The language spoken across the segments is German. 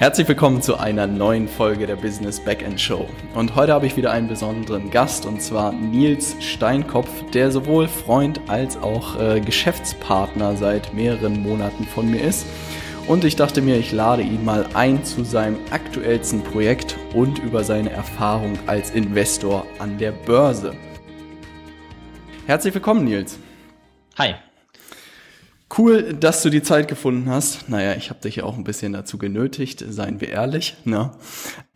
Herzlich willkommen zu einer neuen Folge der Business Backend Show. Und heute habe ich wieder einen besonderen Gast und zwar Nils Steinkopf, der sowohl Freund als auch äh, Geschäftspartner seit mehreren Monaten von mir ist. Und ich dachte mir, ich lade ihn mal ein zu seinem aktuellsten Projekt und über seine Erfahrung als Investor an der Börse. Herzlich willkommen, Nils. Hi. Cool, dass du die Zeit gefunden hast. Naja, ich habe dich ja auch ein bisschen dazu genötigt, seien wir ehrlich. Ne?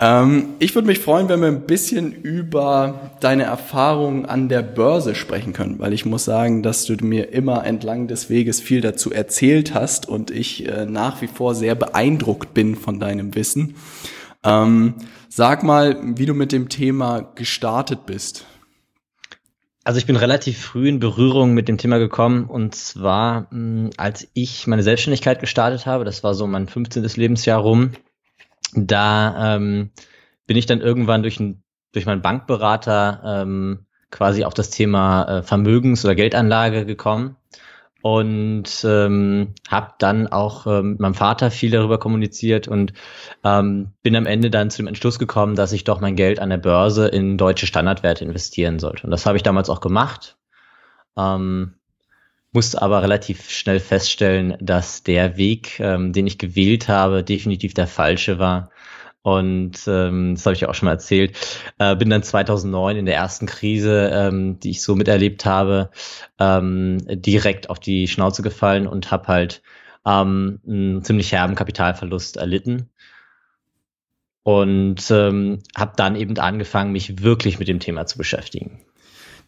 Ähm, ich würde mich freuen, wenn wir ein bisschen über deine Erfahrungen an der Börse sprechen können, weil ich muss sagen, dass du mir immer entlang des Weges viel dazu erzählt hast und ich äh, nach wie vor sehr beeindruckt bin von deinem Wissen. Ähm, sag mal, wie du mit dem Thema gestartet bist. Also ich bin relativ früh in Berührung mit dem Thema gekommen und zwar, hm, als ich meine Selbstständigkeit gestartet habe, das war so mein 15. Lebensjahr rum, da ähm, bin ich dann irgendwann durch, ein, durch meinen Bankberater ähm, quasi auf das Thema äh, Vermögens- oder Geldanlage gekommen und ähm, habe dann auch ähm, mit meinem Vater viel darüber kommuniziert und ähm, bin am Ende dann zu dem Entschluss gekommen, dass ich doch mein Geld an der Börse in deutsche Standardwerte investieren sollte. Und das habe ich damals auch gemacht. Ähm, musste aber relativ schnell feststellen, dass der Weg, ähm, den ich gewählt habe, definitiv der falsche war und ähm, das habe ich ja auch schon mal erzählt. Äh, bin dann 2009 in der ersten Krise, ähm, die ich so miterlebt habe, ähm, direkt auf die Schnauze gefallen und habe halt ähm, einen ziemlich herben Kapitalverlust erlitten. Und ähm, habe dann eben angefangen, mich wirklich mit dem Thema zu beschäftigen.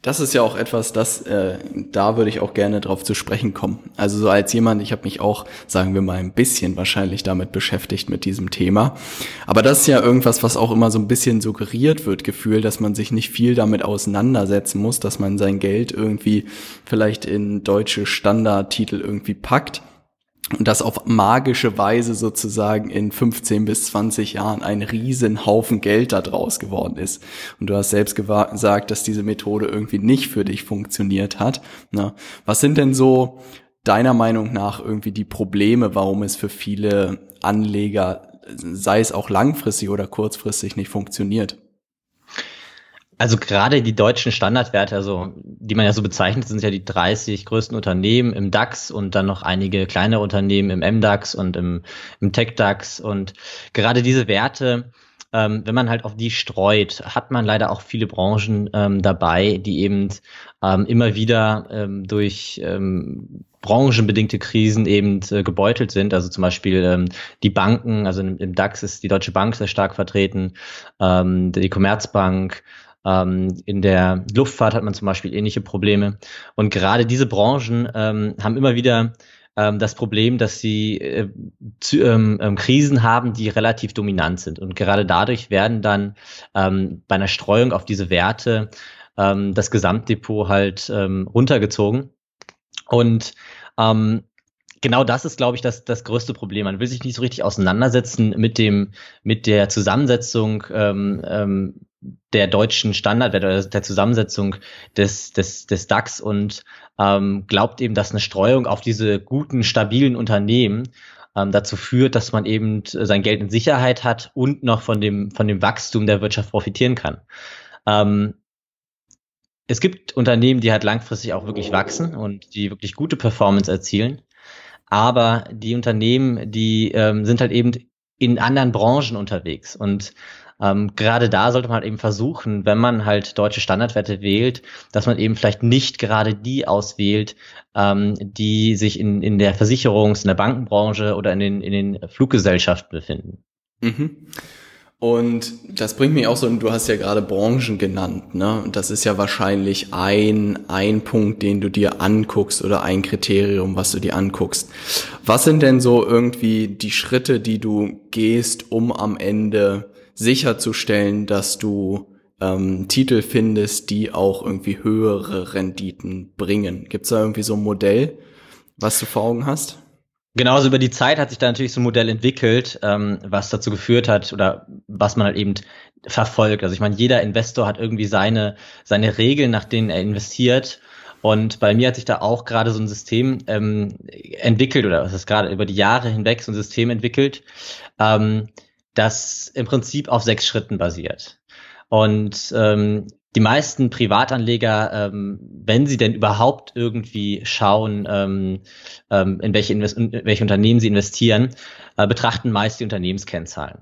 Das ist ja auch etwas, das äh, da würde ich auch gerne drauf zu sprechen kommen. Also so als jemand, ich habe mich auch, sagen wir mal, ein bisschen wahrscheinlich damit beschäftigt mit diesem Thema. Aber das ist ja irgendwas, was auch immer so ein bisschen suggeriert wird, Gefühl, dass man sich nicht viel damit auseinandersetzen muss, dass man sein Geld irgendwie vielleicht in deutsche Standardtitel irgendwie packt und dass auf magische Weise sozusagen in 15 bis 20 Jahren ein Riesenhaufen Geld da draus geworden ist. Und du hast selbst gesagt, dass diese Methode irgendwie nicht für dich funktioniert hat. Na, was sind denn so deiner Meinung nach irgendwie die Probleme, warum es für viele Anleger, sei es auch langfristig oder kurzfristig, nicht funktioniert? Also gerade die deutschen Standardwerte, also die man ja so bezeichnet, sind ja die 30 größten Unternehmen im DAX und dann noch einige kleine Unternehmen im MDAX und im, im TechDAX. Und gerade diese Werte, ähm, wenn man halt auf die streut, hat man leider auch viele Branchen ähm, dabei, die eben ähm, immer wieder ähm, durch ähm, branchenbedingte Krisen eben äh, gebeutelt sind. Also zum Beispiel ähm, die Banken, also im, im, DAX ist die Deutsche Bank sehr stark vertreten, ähm, die Commerzbank, ähm, in der Luftfahrt hat man zum Beispiel ähnliche Probleme. Und gerade diese Branchen ähm, haben immer wieder ähm, das Problem, dass sie äh, zu, ähm, ähm, Krisen haben, die relativ dominant sind. Und gerade dadurch werden dann ähm, bei einer Streuung auf diese Werte ähm, das Gesamtdepot halt ähm, runtergezogen. Und genau das ist, glaube ich, das, das größte Problem. Man will sich nicht so richtig auseinandersetzen mit dem, mit der Zusammensetzung ähm, ähm, der deutschen Standardwerte oder der Zusammensetzung des, des, des DAX und ähm, glaubt eben, dass eine Streuung auf diese guten, stabilen Unternehmen ähm, dazu führt, dass man eben sein Geld in Sicherheit hat und noch von dem, von dem Wachstum der Wirtschaft profitieren kann. Ähm, es gibt Unternehmen, die halt langfristig auch wirklich wachsen und die wirklich gute Performance erzielen. Aber die Unternehmen, die ähm, sind halt eben in anderen Branchen unterwegs. Und ähm, gerade da sollte man halt eben versuchen, wenn man halt deutsche Standardwerte wählt, dass man eben vielleicht nicht gerade die auswählt, ähm, die sich in, in der Versicherungs-, in der Bankenbranche oder in den, in den Fluggesellschaften befinden. Mhm. Und das bringt mich auch so, du hast ja gerade Branchen genannt, ne? Und das ist ja wahrscheinlich ein, ein Punkt, den du dir anguckst oder ein Kriterium, was du dir anguckst. Was sind denn so irgendwie die Schritte, die du gehst, um am Ende sicherzustellen, dass du ähm, Titel findest, die auch irgendwie höhere Renditen bringen. Gibt es da irgendwie so ein Modell, was du vor Augen hast? Genauso über die Zeit hat sich da natürlich so ein Modell entwickelt, ähm, was dazu geführt hat oder was man halt eben verfolgt. Also ich meine, jeder Investor hat irgendwie seine, seine Regeln, nach denen er investiert. Und bei mir hat sich da auch gerade so ein System ähm, entwickelt oder was ist gerade über die Jahre hinweg so ein System entwickelt, ähm, das im Prinzip auf sechs Schritten basiert. Und ähm, die meisten Privatanleger, ähm, wenn sie denn überhaupt irgendwie schauen, ähm, ähm, in, welche in welche Unternehmen sie investieren, äh, betrachten meist die Unternehmenskennzahlen.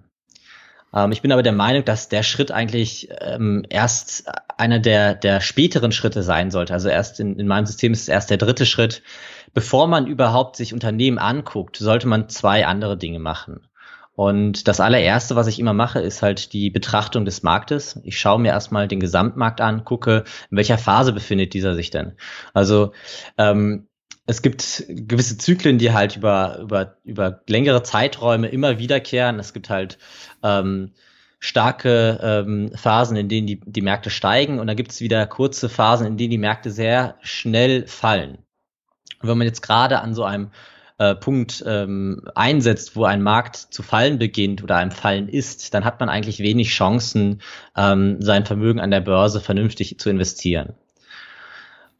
Ähm, ich bin aber der Meinung, dass der Schritt eigentlich ähm, erst einer der, der späteren Schritte sein sollte. Also erst in, in meinem System ist es erst der dritte Schritt. Bevor man überhaupt sich Unternehmen anguckt, sollte man zwei andere Dinge machen. Und das allererste, was ich immer mache, ist halt die Betrachtung des Marktes. Ich schaue mir erstmal den Gesamtmarkt an, gucke, in welcher Phase befindet dieser sich denn. Also ähm, es gibt gewisse Zyklen, die halt über, über, über längere Zeiträume immer wiederkehren. Es gibt halt ähm, starke ähm, Phasen, in denen die, die Märkte steigen und dann gibt es wieder kurze Phasen, in denen die Märkte sehr schnell fallen. Und wenn man jetzt gerade an so einem äh, Punkt ähm, einsetzt, wo ein Markt zu fallen beginnt oder ein Fallen ist, dann hat man eigentlich wenig Chancen, ähm, sein Vermögen an der Börse vernünftig zu investieren.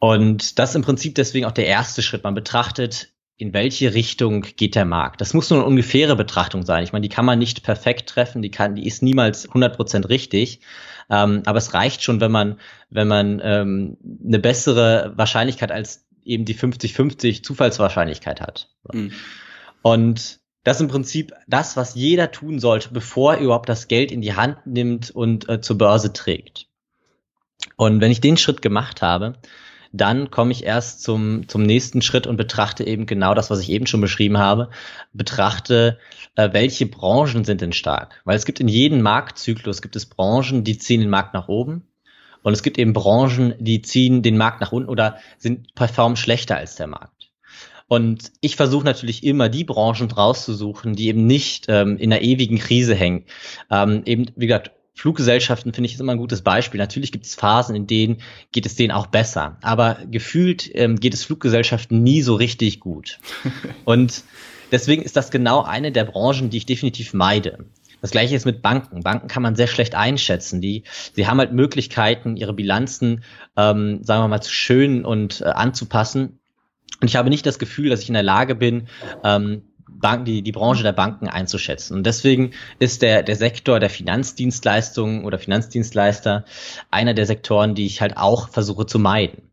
Und das ist im Prinzip deswegen auch der erste Schritt. Man betrachtet, in welche Richtung geht der Markt. Das muss nur eine ungefähre Betrachtung sein. Ich meine, die kann man nicht perfekt treffen, die kann, die ist niemals 100% richtig. Ähm, aber es reicht schon, wenn man, wenn man ähm, eine bessere Wahrscheinlichkeit als eben die 50-50 Zufallswahrscheinlichkeit hat. Mhm. Und das ist im Prinzip das, was jeder tun sollte, bevor er überhaupt das Geld in die Hand nimmt und äh, zur Börse trägt. Und wenn ich den Schritt gemacht habe, dann komme ich erst zum, zum nächsten Schritt und betrachte eben genau das, was ich eben schon beschrieben habe, betrachte, äh, welche Branchen sind denn stark. Weil es gibt in jedem Marktzyklus, gibt es Branchen, die ziehen den Markt nach oben und es gibt eben Branchen, die ziehen den Markt nach unten oder sind performen schlechter als der Markt. Und ich versuche natürlich immer die Branchen rauszusuchen, die eben nicht ähm, in einer ewigen Krise hängen. Ähm, eben, wie gesagt, Fluggesellschaften finde ich ist immer ein gutes Beispiel. Natürlich gibt es Phasen, in denen geht es denen auch besser. Aber gefühlt ähm, geht es Fluggesellschaften nie so richtig gut. Und deswegen ist das genau eine der Branchen, die ich definitiv meide. Das gleiche ist mit Banken. Banken kann man sehr schlecht einschätzen. Die, sie haben halt Möglichkeiten, ihre Bilanzen, ähm, sagen wir mal, zu schön und äh, anzupassen. Und ich habe nicht das Gefühl, dass ich in der Lage bin, ähm, Banken, die, die Branche der Banken einzuschätzen. Und deswegen ist der, der Sektor der Finanzdienstleistungen oder Finanzdienstleister einer der Sektoren, die ich halt auch versuche zu meiden.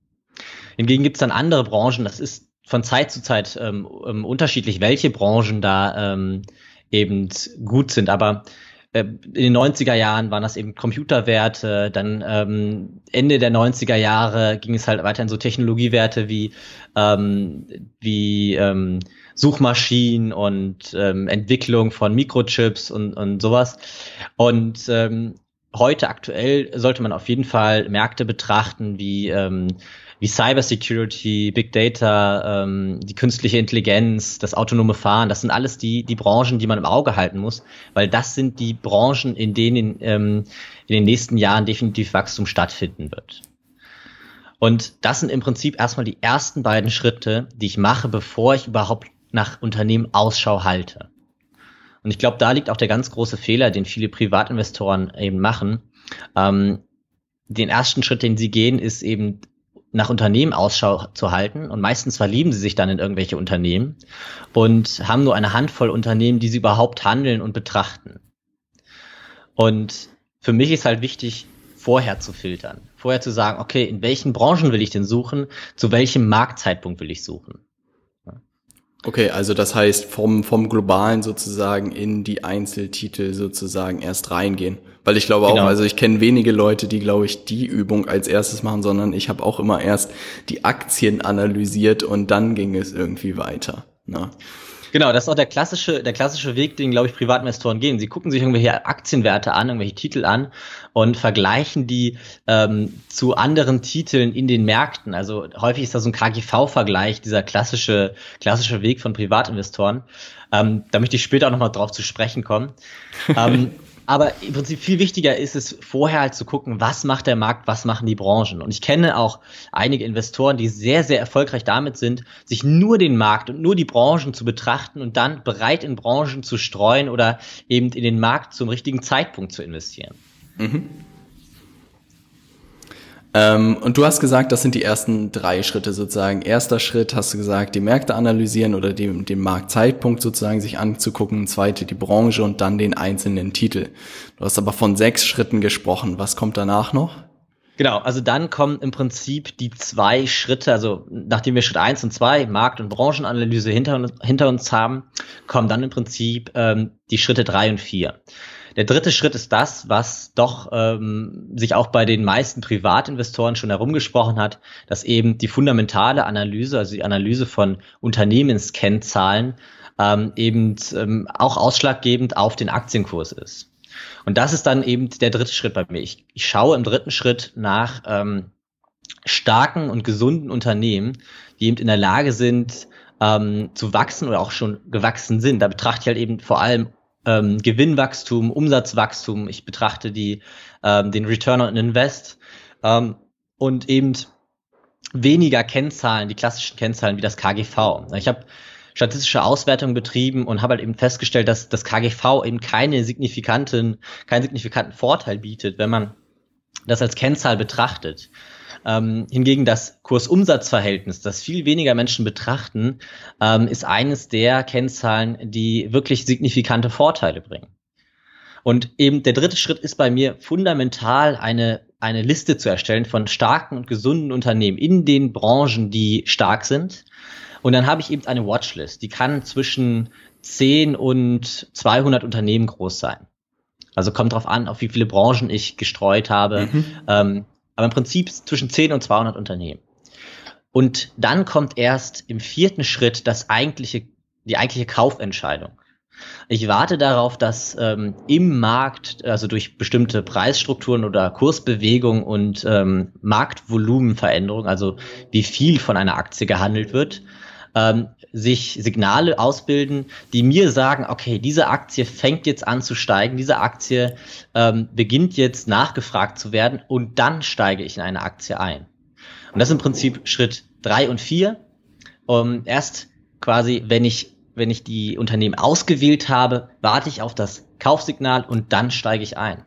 Hingegen gibt es dann andere Branchen, das ist von Zeit zu Zeit ähm, ähm, unterschiedlich, welche Branchen da ähm, eben gut sind. Aber äh, in den 90er Jahren waren das eben Computerwerte, dann ähm, Ende der 90er Jahre ging es halt weiter in so Technologiewerte wie, ähm, wie ähm, Suchmaschinen und ähm, Entwicklung von Mikrochips und, und sowas. Und ähm, heute aktuell sollte man auf jeden Fall Märkte betrachten wie ähm, wie Cybersecurity, Big Data, ähm, die künstliche Intelligenz, das autonome Fahren, das sind alles die, die Branchen, die man im Auge halten muss, weil das sind die Branchen, in denen ähm, in den nächsten Jahren definitiv Wachstum stattfinden wird. Und das sind im Prinzip erstmal die ersten beiden Schritte, die ich mache, bevor ich überhaupt nach Unternehmen Ausschau halte. Und ich glaube, da liegt auch der ganz große Fehler, den viele Privatinvestoren eben machen. Ähm, den ersten Schritt, den sie gehen, ist eben nach Unternehmen Ausschau zu halten und meistens verlieben sie sich dann in irgendwelche Unternehmen und haben nur eine Handvoll Unternehmen, die sie überhaupt handeln und betrachten. Und für mich ist halt wichtig, vorher zu filtern, vorher zu sagen, okay, in welchen Branchen will ich denn suchen, zu welchem Marktzeitpunkt will ich suchen. Okay, also das heißt vom, vom globalen sozusagen in die Einzeltitel sozusagen erst reingehen. Weil ich glaube genau. auch, also ich kenne wenige Leute, die, glaube ich, die Übung als erstes machen, sondern ich habe auch immer erst die Aktien analysiert und dann ging es irgendwie weiter. Ne? Genau, das ist auch der klassische, der klassische Weg, den, glaube ich, Privatinvestoren gehen. Sie gucken sich irgendwelche Aktienwerte an, irgendwelche Titel an und vergleichen die ähm, zu anderen Titeln in den Märkten. Also häufig ist das so ein KGV-Vergleich, dieser klassische, klassische Weg von Privatinvestoren. Ähm, da möchte ich später auch nochmal drauf zu sprechen kommen. ähm, aber im Prinzip viel wichtiger ist es, vorher halt zu gucken, was macht der Markt, was machen die Branchen. Und ich kenne auch einige Investoren, die sehr, sehr erfolgreich damit sind, sich nur den Markt und nur die Branchen zu betrachten und dann bereit in Branchen zu streuen oder eben in den Markt zum richtigen Zeitpunkt zu investieren. Mhm. Ähm, und du hast gesagt, das sind die ersten drei Schritte sozusagen. Erster Schritt hast du gesagt, die Märkte analysieren oder den, den Marktzeitpunkt sozusagen sich anzugucken. Zweite die Branche und dann den einzelnen Titel. Du hast aber von sechs Schritten gesprochen. Was kommt danach noch? Genau, also dann kommen im Prinzip die zwei Schritte, also nachdem wir Schritt eins und zwei Markt- und Branchenanalyse hinter, hinter uns haben, kommen dann im Prinzip ähm, die Schritte drei und vier. Der dritte Schritt ist das, was doch ähm, sich auch bei den meisten Privatinvestoren schon herumgesprochen hat, dass eben die fundamentale Analyse, also die Analyse von Unternehmenskennzahlen, ähm, eben ähm, auch ausschlaggebend auf den Aktienkurs ist. Und das ist dann eben der dritte Schritt bei mir. Ich, ich schaue im dritten Schritt nach ähm, starken und gesunden Unternehmen, die eben in der Lage sind, ähm, zu wachsen oder auch schon gewachsen sind. Da betrachte ich halt eben vor allem ähm, Gewinnwachstum, Umsatzwachstum. Ich betrachte die, ähm, den Return on Invest ähm, und eben weniger Kennzahlen, die klassischen Kennzahlen wie das KGV. Ich habe statistische Auswertung betrieben und habe halt eben festgestellt, dass das KGV eben keine signifikanten, keinen signifikanten Vorteil bietet, wenn man das als Kennzahl betrachtet. Ähm, hingegen das Kursumsatzverhältnis, das viel weniger Menschen betrachten, ähm, ist eines der Kennzahlen, die wirklich signifikante Vorteile bringen. Und eben der dritte Schritt ist bei mir fundamental eine, eine Liste zu erstellen von starken und gesunden Unternehmen in den Branchen, die stark sind. Und dann habe ich eben eine Watchlist, die kann zwischen 10 und 200 Unternehmen groß sein. Also kommt drauf an, auf wie viele Branchen ich gestreut habe. Mhm. Ähm, aber im Prinzip zwischen 10 und 200 Unternehmen. Und dann kommt erst im vierten Schritt das eigentliche, die eigentliche Kaufentscheidung. Ich warte darauf, dass ähm, im Markt, also durch bestimmte Preisstrukturen oder Kursbewegung und ähm, Marktvolumenveränderung, also wie viel von einer Aktie gehandelt wird, ähm, sich Signale ausbilden, die mir sagen, okay, diese Aktie fängt jetzt an zu steigen, diese Aktie ähm, beginnt jetzt nachgefragt zu werden und dann steige ich in eine Aktie ein. Und das ist im Prinzip Schritt drei und vier. Um, erst quasi, wenn ich, wenn ich die Unternehmen ausgewählt habe, warte ich auf das Kaufsignal und dann steige ich ein.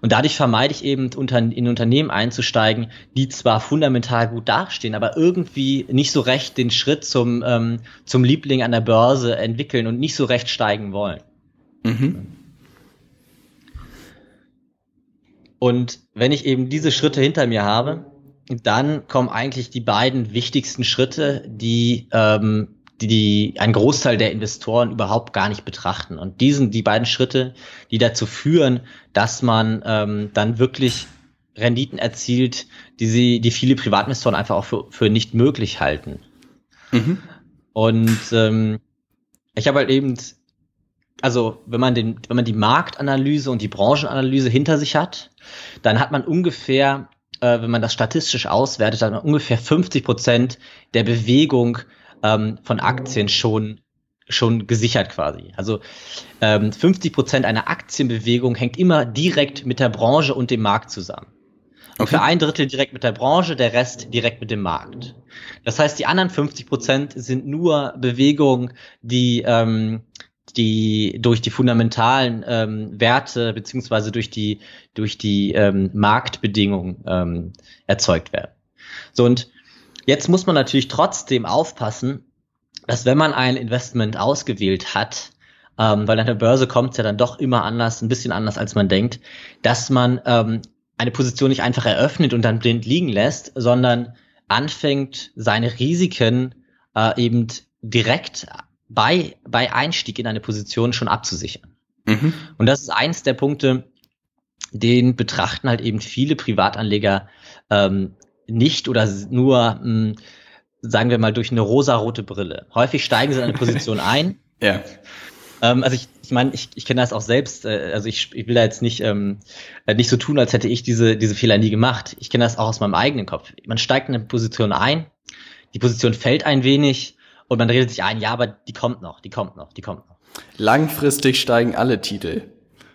Und dadurch vermeide ich eben, in Unternehmen einzusteigen, die zwar fundamental gut dastehen, aber irgendwie nicht so recht den Schritt zum, ähm, zum Liebling an der Börse entwickeln und nicht so recht steigen wollen. Mhm. Und wenn ich eben diese Schritte hinter mir habe, dann kommen eigentlich die beiden wichtigsten Schritte, die ähm, die, die ein Großteil der Investoren überhaupt gar nicht betrachten. Und diesen, die beiden Schritte, die dazu führen, dass man ähm, dann wirklich Renditen erzielt, die sie, die viele Privatinvestoren einfach auch für, für nicht möglich halten. Mhm. Und ähm, ich habe halt eben, also wenn man den, wenn man die Marktanalyse und die Branchenanalyse hinter sich hat, dann hat man ungefähr, äh, wenn man das statistisch auswertet, dann ungefähr 50 Prozent der Bewegung ähm, von Aktien schon schon gesichert quasi. Also ähm, 50 Prozent einer Aktienbewegung hängt immer direkt mit der Branche und dem Markt zusammen. Okay. Für ein Drittel direkt mit der Branche, der Rest direkt mit dem Markt. Das heißt, die anderen 50 Prozent sind nur Bewegungen, die ähm, die durch die fundamentalen ähm, Werte beziehungsweise durch die durch die ähm, Marktbedingungen ähm, erzeugt werden. So und Jetzt muss man natürlich trotzdem aufpassen, dass wenn man ein Investment ausgewählt hat, ähm, weil an der Börse kommt es ja dann doch immer anders, ein bisschen anders, als man denkt, dass man ähm, eine Position nicht einfach eröffnet und dann blind liegen lässt, sondern anfängt, seine Risiken äh, eben direkt bei, bei Einstieg in eine Position schon abzusichern. Mhm. Und das ist eins der Punkte, den betrachten halt eben viele Privatanleger ähm, nicht oder nur, mh, hm, sagen wir mal, durch eine rosarote Brille. Häufig steigen sie in eine Position ein. Ja. Ähm, also ich, ich meine, ich, ich kenne das auch selbst. Äh, also ich, ich will da jetzt nicht ähm, äh, nicht so tun, als hätte ich diese diese Fehler nie gemacht. Ich kenne das auch aus meinem eigenen Kopf. Man steigt in eine Position ein, die Position fällt ein wenig und man redet sich ein, ja, aber die kommt noch, die kommt noch, die kommt noch. Langfristig steigen alle Titel.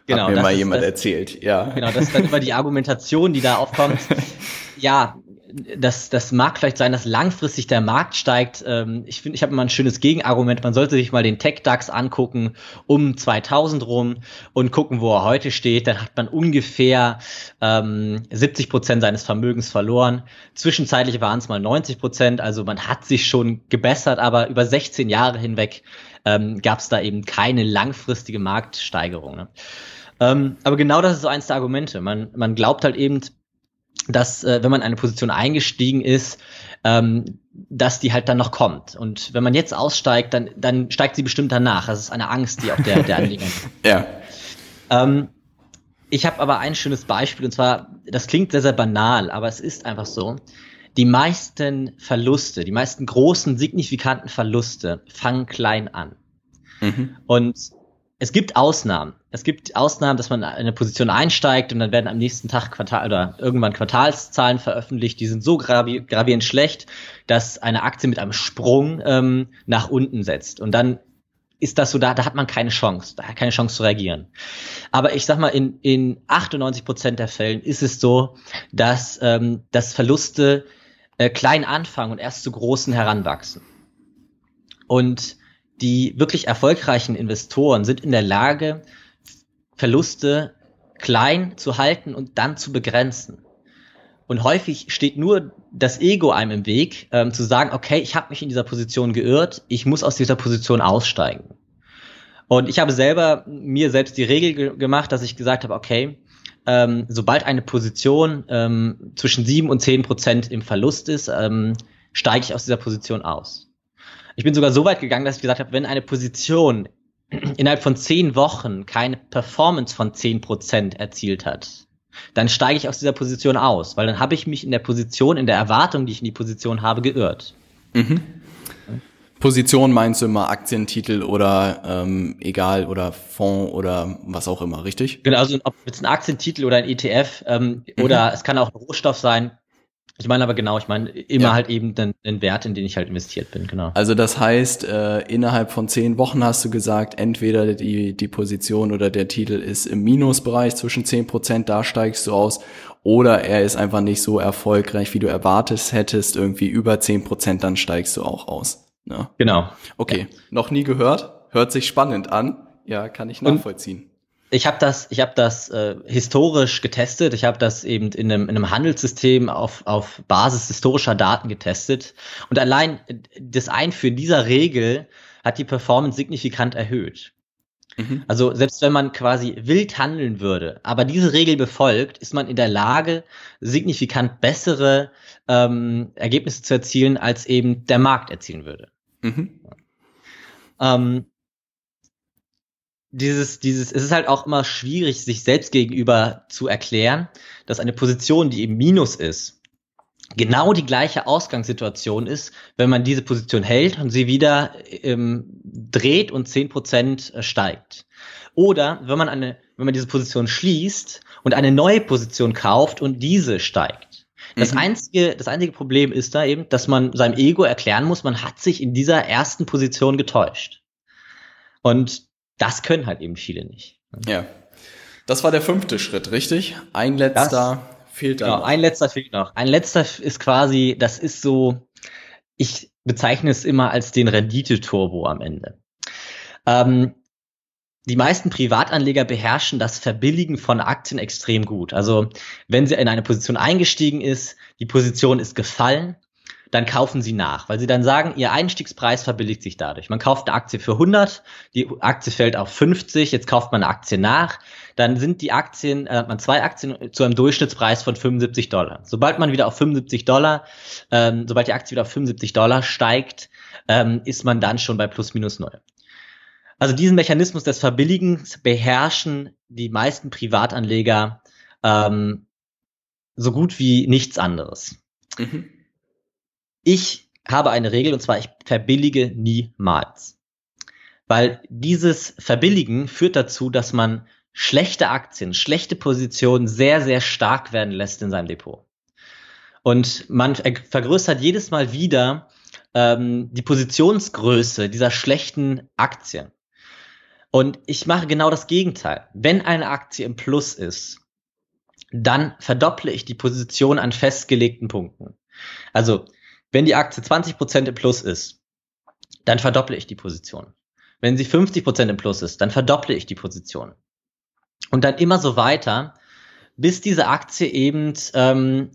Genau, Hat mir mal jemand das, erzählt, ja. Genau, das ist dann immer die Argumentation, die da aufkommt. ja, das, das mag vielleicht sein, dass langfristig der Markt steigt. Ähm, ich finde, ich habe immer ein schönes Gegenargument. Man sollte sich mal den Tech-DAX angucken um 2000 rum und gucken, wo er heute steht. Dann hat man ungefähr ähm, 70 Prozent seines Vermögens verloren. Zwischenzeitlich waren es mal 90 Prozent. Also man hat sich schon gebessert, aber über 16 Jahre hinweg ähm, gab es da eben keine langfristige Marktsteigerung. Ne? Ähm, aber genau das ist so eins der Argumente. Man, man glaubt halt eben, dass äh, wenn man in eine Position eingestiegen ist, ähm, dass die halt dann noch kommt. Und wenn man jetzt aussteigt, dann, dann steigt sie bestimmt danach. Das ist eine Angst, die auch der, der Anleger ja. Ähm, ich habe aber ein schönes Beispiel, und zwar, das klingt sehr, sehr banal, aber es ist einfach so. Die meisten Verluste, die meisten großen, signifikanten Verluste fangen klein an. Mhm. Und es gibt Ausnahmen. Es gibt Ausnahmen, dass man in eine Position einsteigt und dann werden am nächsten Tag Quartal oder irgendwann Quartalszahlen veröffentlicht, die sind so gravi gravierend schlecht, dass eine Aktie mit einem Sprung ähm, nach unten setzt. Und dann ist das so, da, da hat man keine Chance, da hat keine Chance zu reagieren. Aber ich sag mal, in, in 98 Prozent der Fällen ist es so, dass, ähm, dass Verluste äh, klein anfangen und erst zu großen heranwachsen. Und die wirklich erfolgreichen Investoren sind in der Lage, Verluste klein zu halten und dann zu begrenzen. Und häufig steht nur das Ego einem im Weg, ähm, zu sagen, okay, ich habe mich in dieser Position geirrt, ich muss aus dieser Position aussteigen. Und ich habe selber mir selbst die Regel ge gemacht, dass ich gesagt habe, okay, ähm, sobald eine Position ähm, zwischen sieben und zehn Prozent im Verlust ist, ähm, steige ich aus dieser Position aus. Ich bin sogar so weit gegangen, dass ich gesagt habe, wenn eine Position innerhalb von zehn Wochen keine Performance von zehn Prozent erzielt hat, dann steige ich aus dieser Position aus, weil dann habe ich mich in der Position, in der Erwartung, die ich in die Position habe, geirrt. Mhm. Position meinst du immer Aktientitel oder ähm, egal oder Fonds oder was auch immer, richtig? Genau, also ob jetzt ein Aktientitel oder ein ETF ähm, mhm. oder es kann auch ein Rohstoff sein, ich meine aber genau, ich meine immer ja. halt eben den, den, Wert, in den ich halt investiert bin, genau. Also das heißt, äh, innerhalb von zehn Wochen hast du gesagt, entweder die, die Position oder der Titel ist im Minusbereich zwischen zehn Prozent, da steigst du aus, oder er ist einfach nicht so erfolgreich, wie du erwartet hättest, irgendwie über zehn Prozent, dann steigst du auch aus. Ne? Genau. Okay, ja. noch nie gehört, hört sich spannend an. Ja, kann ich nachvollziehen. Und ich habe das, ich habe das äh, historisch getestet. Ich habe das eben in einem, in einem Handelssystem auf, auf Basis historischer Daten getestet. Und allein das Einführen dieser Regel hat die Performance signifikant erhöht. Mhm. Also selbst wenn man quasi wild handeln würde, aber diese Regel befolgt, ist man in der Lage, signifikant bessere ähm, Ergebnisse zu erzielen, als eben der Markt erzielen würde. Mhm. Ähm, dieses, dieses, es ist halt auch immer schwierig, sich selbst gegenüber zu erklären, dass eine Position, die eben Minus ist, genau die gleiche Ausgangssituation ist, wenn man diese Position hält und sie wieder ähm, dreht und zehn Prozent steigt. Oder wenn man eine, wenn man diese Position schließt und eine neue Position kauft und diese steigt. Das mhm. einzige, das einzige Problem ist da eben, dass man seinem Ego erklären muss, man hat sich in dieser ersten Position getäuscht. Und das können halt eben viele nicht. Ja. Das war der fünfte Schritt, richtig? Ein letzter das, fehlt da. Genau, noch. ein letzter fehlt noch. Ein letzter ist quasi, das ist so, ich bezeichne es immer als den Rendite-Turbo am Ende. Ähm, die meisten Privatanleger beherrschen das Verbilligen von Aktien extrem gut. Also wenn sie in eine Position eingestiegen ist, die Position ist gefallen, dann kaufen sie nach, weil sie dann sagen, ihr Einstiegspreis verbilligt sich dadurch. Man kauft eine Aktie für 100, die Aktie fällt auf 50, jetzt kauft man eine Aktie nach, dann sind die Aktien, äh, hat man zwei Aktien zu einem Durchschnittspreis von 75 Dollar. Sobald man wieder auf 75 Dollar, ähm, sobald die Aktie wieder auf 75 Dollar steigt, ähm, ist man dann schon bei plus minus null. Also diesen Mechanismus des Verbilligens beherrschen die meisten Privatanleger ähm, so gut wie nichts anderes. Mhm. Ich habe eine Regel und zwar, ich verbillige niemals. Weil dieses Verbilligen führt dazu, dass man schlechte Aktien, schlechte Positionen sehr, sehr stark werden lässt in seinem Depot. Und man vergrößert jedes Mal wieder ähm, die Positionsgröße dieser schlechten Aktien. Und ich mache genau das Gegenteil. Wenn eine Aktie im Plus ist, dann verdopple ich die Position an festgelegten Punkten. Also, wenn die Aktie 20% im Plus ist, dann verdopple ich die Position. Wenn sie 50% im Plus ist, dann verdopple ich die Position. Und dann immer so weiter, bis diese Aktie eben ähm,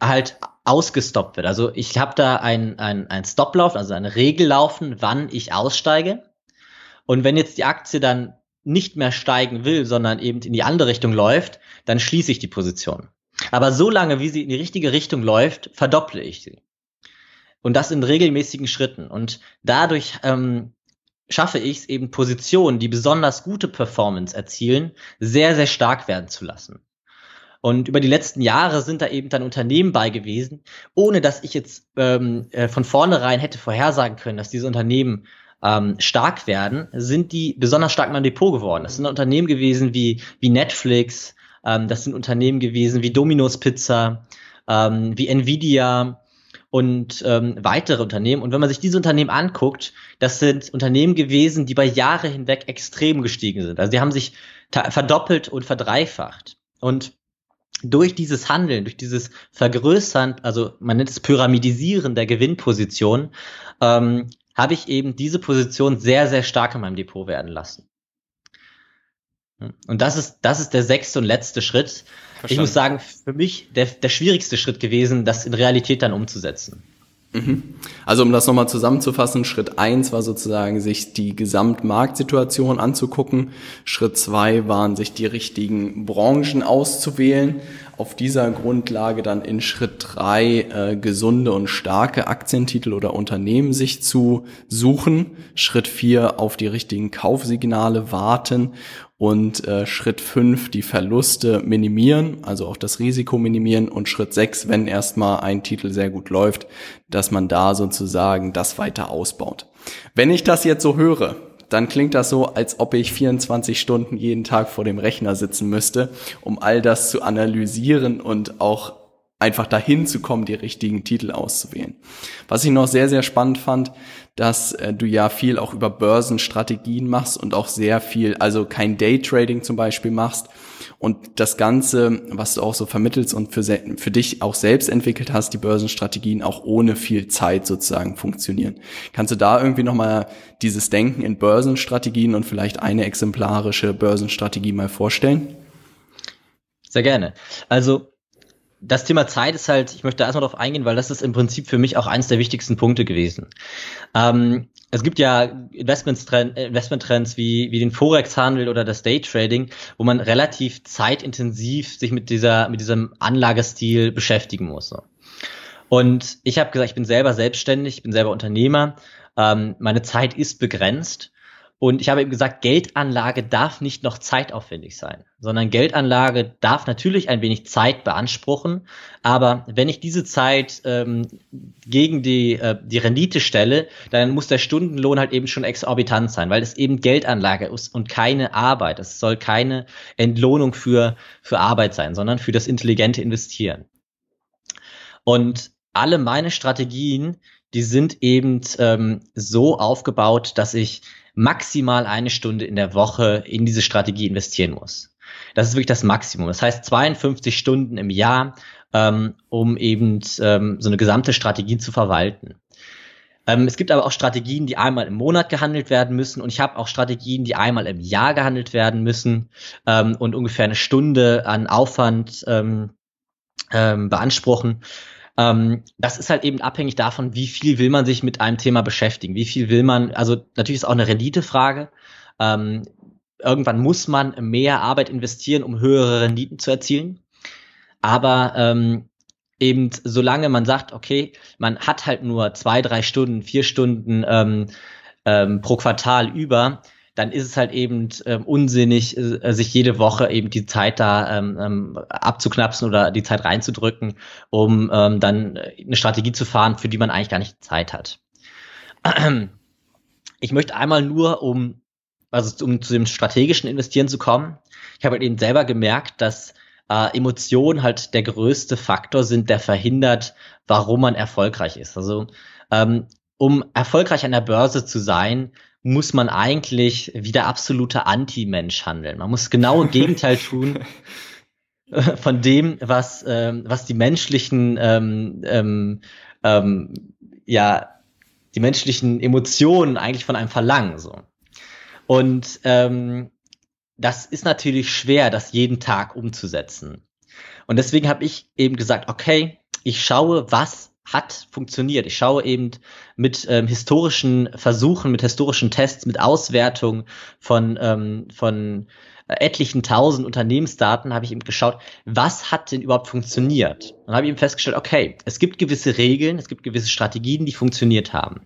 halt ausgestoppt wird. Also ich habe da ein, ein, ein Stoplauf, also eine Regel laufen, wann ich aussteige. Und wenn jetzt die Aktie dann nicht mehr steigen will, sondern eben in die andere Richtung läuft, dann schließe ich die Position. Aber so lange, wie sie in die richtige Richtung läuft, verdopple ich sie. Und das in regelmäßigen Schritten. Und dadurch ähm, schaffe ich es eben Positionen, die besonders gute Performance erzielen, sehr, sehr stark werden zu lassen. Und über die letzten Jahre sind da eben dann Unternehmen bei gewesen, ohne dass ich jetzt ähm, äh, von vornherein hätte vorhersagen können, dass diese Unternehmen ähm, stark werden, sind die besonders stark in meinem Depot geworden. Das sind Unternehmen gewesen wie, wie Netflix, ähm, das sind Unternehmen gewesen wie Domino's Pizza, ähm, wie Nvidia und ähm, weitere Unternehmen. Und wenn man sich diese Unternehmen anguckt, das sind Unternehmen gewesen, die bei Jahre hinweg extrem gestiegen sind. Also die haben sich verdoppelt und verdreifacht. Und durch dieses Handeln, durch dieses Vergrößern, also man nennt es Pyramidisieren der Gewinnposition, ähm, habe ich eben diese Position sehr, sehr stark in meinem Depot werden lassen. Und das ist, das ist der sechste und letzte Schritt. Verstanden. Ich muss sagen, für mich der, der schwierigste Schritt gewesen, das in Realität dann umzusetzen. Mhm. Also um das nochmal zusammenzufassen, Schritt eins war sozusagen, sich die Gesamtmarktsituation anzugucken. Schritt zwei waren, sich die richtigen Branchen auszuwählen. Auf dieser Grundlage dann in Schritt drei äh, gesunde und starke Aktientitel oder Unternehmen sich zu suchen. Schritt vier auf die richtigen Kaufsignale warten und äh, Schritt fünf die Verluste minimieren, also auch das Risiko minimieren und Schritt sechs, wenn erstmal ein Titel sehr gut läuft, dass man da sozusagen das weiter ausbaut. Wenn ich das jetzt so höre, dann klingt das so, als ob ich 24 Stunden jeden Tag vor dem Rechner sitzen müsste, um all das zu analysieren und auch einfach dahin zu kommen, die richtigen Titel auszuwählen. Was ich noch sehr, sehr spannend fand, dass äh, du ja viel auch über Börsenstrategien machst und auch sehr viel, also kein Daytrading zum Beispiel machst und das Ganze, was du auch so vermittelst und für, für dich auch selbst entwickelt hast, die Börsenstrategien auch ohne viel Zeit sozusagen funktionieren. Kannst du da irgendwie nochmal dieses Denken in Börsenstrategien und vielleicht eine exemplarische Börsenstrategie mal vorstellen? Sehr gerne. Also das Thema Zeit ist halt, ich möchte erstmal darauf eingehen, weil das ist im Prinzip für mich auch eines der wichtigsten Punkte gewesen. Ähm, es gibt ja Investmenttrends wie, wie den Forex-Handel oder das Day-Trading, wo man relativ zeitintensiv sich mit dieser, mit diesem Anlagestil beschäftigen muss. Und ich habe gesagt, ich bin selber selbstständig, ich bin selber Unternehmer, ähm, meine Zeit ist begrenzt und ich habe eben gesagt, Geldanlage darf nicht noch zeitaufwendig sein, sondern Geldanlage darf natürlich ein wenig Zeit beanspruchen. Aber wenn ich diese Zeit ähm, gegen die, äh, die Rendite stelle, dann muss der Stundenlohn halt eben schon exorbitant sein, weil es eben Geldanlage ist und keine Arbeit. Es soll keine Entlohnung für, für Arbeit sein, sondern für das intelligente Investieren. Und alle meine Strategien, die sind eben ähm, so aufgebaut, dass ich maximal eine Stunde in der Woche in diese Strategie investieren muss. Das ist wirklich das Maximum. Das heißt 52 Stunden im Jahr, ähm, um eben ähm, so eine gesamte Strategie zu verwalten. Ähm, es gibt aber auch Strategien, die einmal im Monat gehandelt werden müssen und ich habe auch Strategien, die einmal im Jahr gehandelt werden müssen ähm, und ungefähr eine Stunde an Aufwand ähm, ähm, beanspruchen. Ähm, das ist halt eben abhängig davon, wie viel will man sich mit einem Thema beschäftigen, wie viel will man, also natürlich ist auch eine Renditefrage. Ähm, irgendwann muss man mehr Arbeit investieren, um höhere Renditen zu erzielen. Aber ähm, eben solange man sagt, okay, man hat halt nur zwei, drei Stunden, vier Stunden ähm, ähm, pro Quartal über, dann ist es halt eben ähm, unsinnig, äh, sich jede Woche eben die Zeit da ähm, ähm, abzuknapsen oder die Zeit reinzudrücken, um ähm, dann eine Strategie zu fahren, für die man eigentlich gar nicht Zeit hat. Ich möchte einmal nur, um, also um zu dem strategischen Investieren zu kommen, ich habe halt eben selber gemerkt, dass äh, Emotionen halt der größte Faktor sind, der verhindert, warum man erfolgreich ist. Also ähm, um erfolgreich an der Börse zu sein, muss man eigentlich wie der absolute Anti-Mensch handeln. Man muss genau im Gegenteil tun. äh, von dem, was, ähm, was die menschlichen, ähm, ähm, ähm, ja, die menschlichen Emotionen eigentlich von einem verlangen. So. Und ähm, das ist natürlich schwer, das jeden Tag umzusetzen. Und deswegen habe ich eben gesagt, okay, ich schaue, was hat funktioniert. Ich schaue eben mit ähm, historischen Versuchen, mit historischen Tests, mit Auswertung von, ähm, von etlichen tausend Unternehmensdaten habe ich eben geschaut, was hat denn überhaupt funktioniert? Und habe eben festgestellt, okay, es gibt gewisse Regeln, es gibt gewisse Strategien, die funktioniert haben.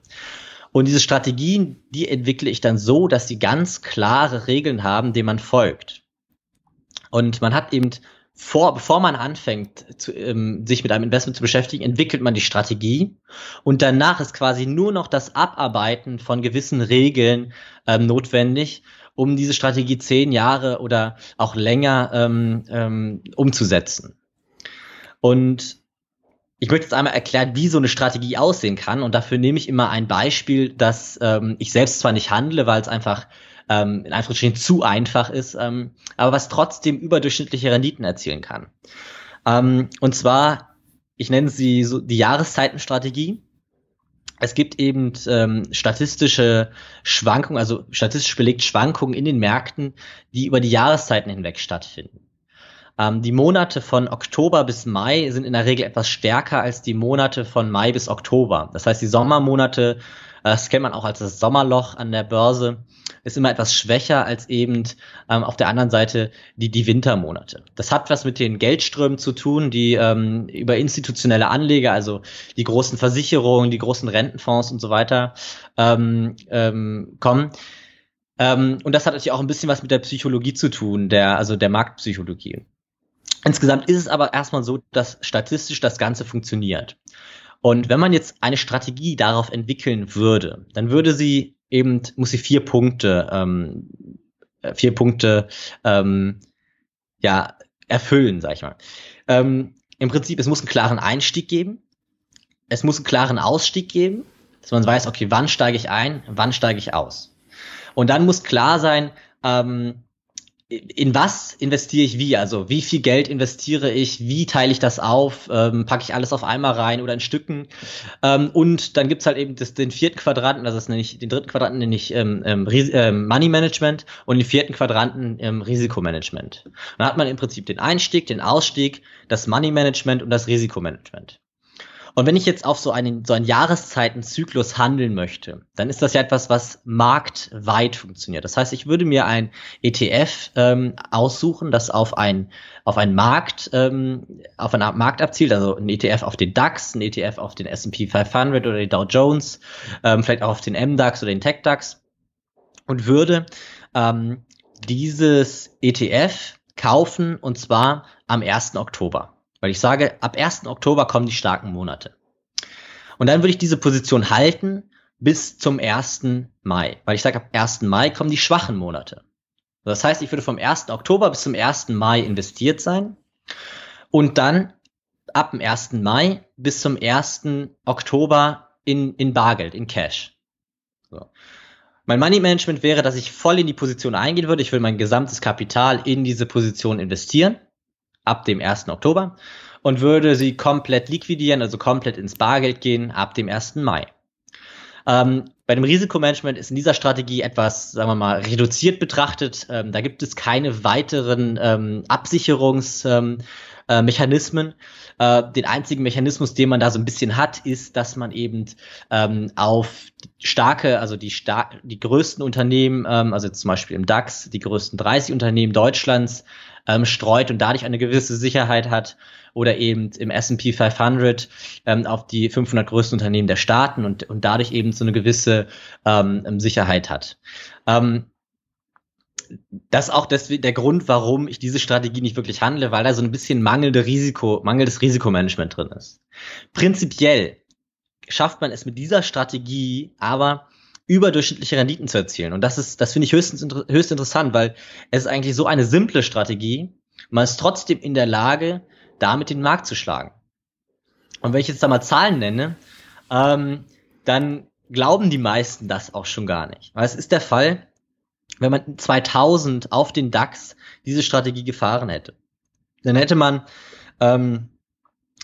Und diese Strategien, die entwickle ich dann so, dass sie ganz klare Regeln haben, denen man folgt. Und man hat eben vor, bevor man anfängt, zu, ähm, sich mit einem Investment zu beschäftigen, entwickelt man die Strategie und danach ist quasi nur noch das Abarbeiten von gewissen Regeln ähm, notwendig, um diese Strategie zehn Jahre oder auch länger ähm, ähm, umzusetzen. Und ich möchte jetzt einmal erklären, wie so eine Strategie aussehen kann. Und dafür nehme ich immer ein Beispiel, dass ähm, ich selbst zwar nicht handle, weil es einfach ähm, in Anführungsstrichen zu einfach ist, ähm, aber was trotzdem überdurchschnittliche Renditen erzielen kann. Ähm, und zwar, ich nenne sie so die Jahreszeitenstrategie. Es gibt eben ähm, statistische Schwankungen, also statistisch belegt Schwankungen in den Märkten, die über die Jahreszeiten hinweg stattfinden. Ähm, die Monate von Oktober bis Mai sind in der Regel etwas stärker als die Monate von Mai bis Oktober. Das heißt, die Sommermonate, das kennt man auch als das Sommerloch an der Börse, ist immer etwas schwächer als eben ähm, auf der anderen Seite die, die Wintermonate. Das hat was mit den Geldströmen zu tun, die ähm, über institutionelle Anleger, also die großen Versicherungen, die großen Rentenfonds und so weiter ähm, ähm, kommen. Ähm, und das hat natürlich auch ein bisschen was mit der Psychologie zu tun, der, also der Marktpsychologie. Insgesamt ist es aber erstmal so, dass statistisch das Ganze funktioniert. Und wenn man jetzt eine Strategie darauf entwickeln würde, dann würde sie eben, muss sie vier Punkte, ähm, äh, vier Punkte, ähm, ja, erfüllen, sag ich mal. Ähm, Im Prinzip, es muss einen klaren Einstieg geben. Es muss einen klaren Ausstieg geben, dass man weiß, okay, wann steige ich ein, wann steige ich aus. Und dann muss klar sein, ähm, in was investiere ich wie? Also wie viel Geld investiere ich? Wie teile ich das auf? Ähm, packe ich alles auf einmal rein oder in Stücken? Ähm, und dann gibt's halt eben das, den vierten Quadranten, also das nenne ich, den dritten Quadranten nenne ich ähm, ähm, ähm, Money Management und den vierten Quadranten ähm, Risikomanagement. Dann hat man im Prinzip den Einstieg, den Ausstieg, das Money Management und das Risikomanagement. Und wenn ich jetzt auf so einen, so einen Jahreszeitenzyklus handeln möchte, dann ist das ja etwas, was marktweit funktioniert. Das heißt, ich würde mir ein ETF ähm, aussuchen, das auf ein auf einen Markt, ähm, auf einen Markt abzielt, also ein ETF auf den DAX, ein ETF auf den S&P 500 oder den Dow Jones, ähm, vielleicht auch auf den MDAX oder den TechDAX und würde ähm, dieses ETF kaufen und zwar am 1. Oktober. Weil ich sage, ab 1. Oktober kommen die starken Monate. Und dann würde ich diese Position halten bis zum 1. Mai. Weil ich sage, ab 1. Mai kommen die schwachen Monate. Das heißt, ich würde vom 1. Oktober bis zum 1. Mai investiert sein und dann ab dem 1. Mai bis zum 1. Oktober in, in Bargeld, in Cash. So. Mein Money Management wäre, dass ich voll in die Position eingehen würde. Ich würde mein gesamtes Kapital in diese Position investieren ab dem 1. Oktober und würde sie komplett liquidieren, also komplett ins Bargeld gehen ab dem 1. Mai. Ähm, bei dem Risikomanagement ist in dieser Strategie etwas, sagen wir mal, reduziert betrachtet. Ähm, da gibt es keine weiteren ähm, Absicherungsmechanismen. Ähm, äh, äh, den einzigen Mechanismus, den man da so ein bisschen hat, ist, dass man eben ähm, auf starke, also die, star die größten Unternehmen, ähm, also zum Beispiel im DAX, die größten 30 Unternehmen Deutschlands, ähm, streut und dadurch eine gewisse Sicherheit hat oder eben im S&P 500 ähm, auf die 500 größten Unternehmen der Staaten und, und dadurch eben so eine gewisse ähm, Sicherheit hat. Ähm, das ist auch der Grund, warum ich diese Strategie nicht wirklich handle, weil da so ein bisschen mangelnde Risiko, mangelndes Risikomanagement drin ist. Prinzipiell schafft man es mit dieser Strategie aber überdurchschnittliche Renditen zu erzielen. Und das ist, das finde ich höchst, höchst interessant, weil es ist eigentlich so eine simple Strategie. Man ist trotzdem in der Lage, damit den Markt zu schlagen. Und wenn ich jetzt da mal Zahlen nenne, ähm, dann glauben die meisten das auch schon gar nicht. Weil es ist der Fall, wenn man 2000 auf den DAX diese Strategie gefahren hätte. dann hätte man ähm,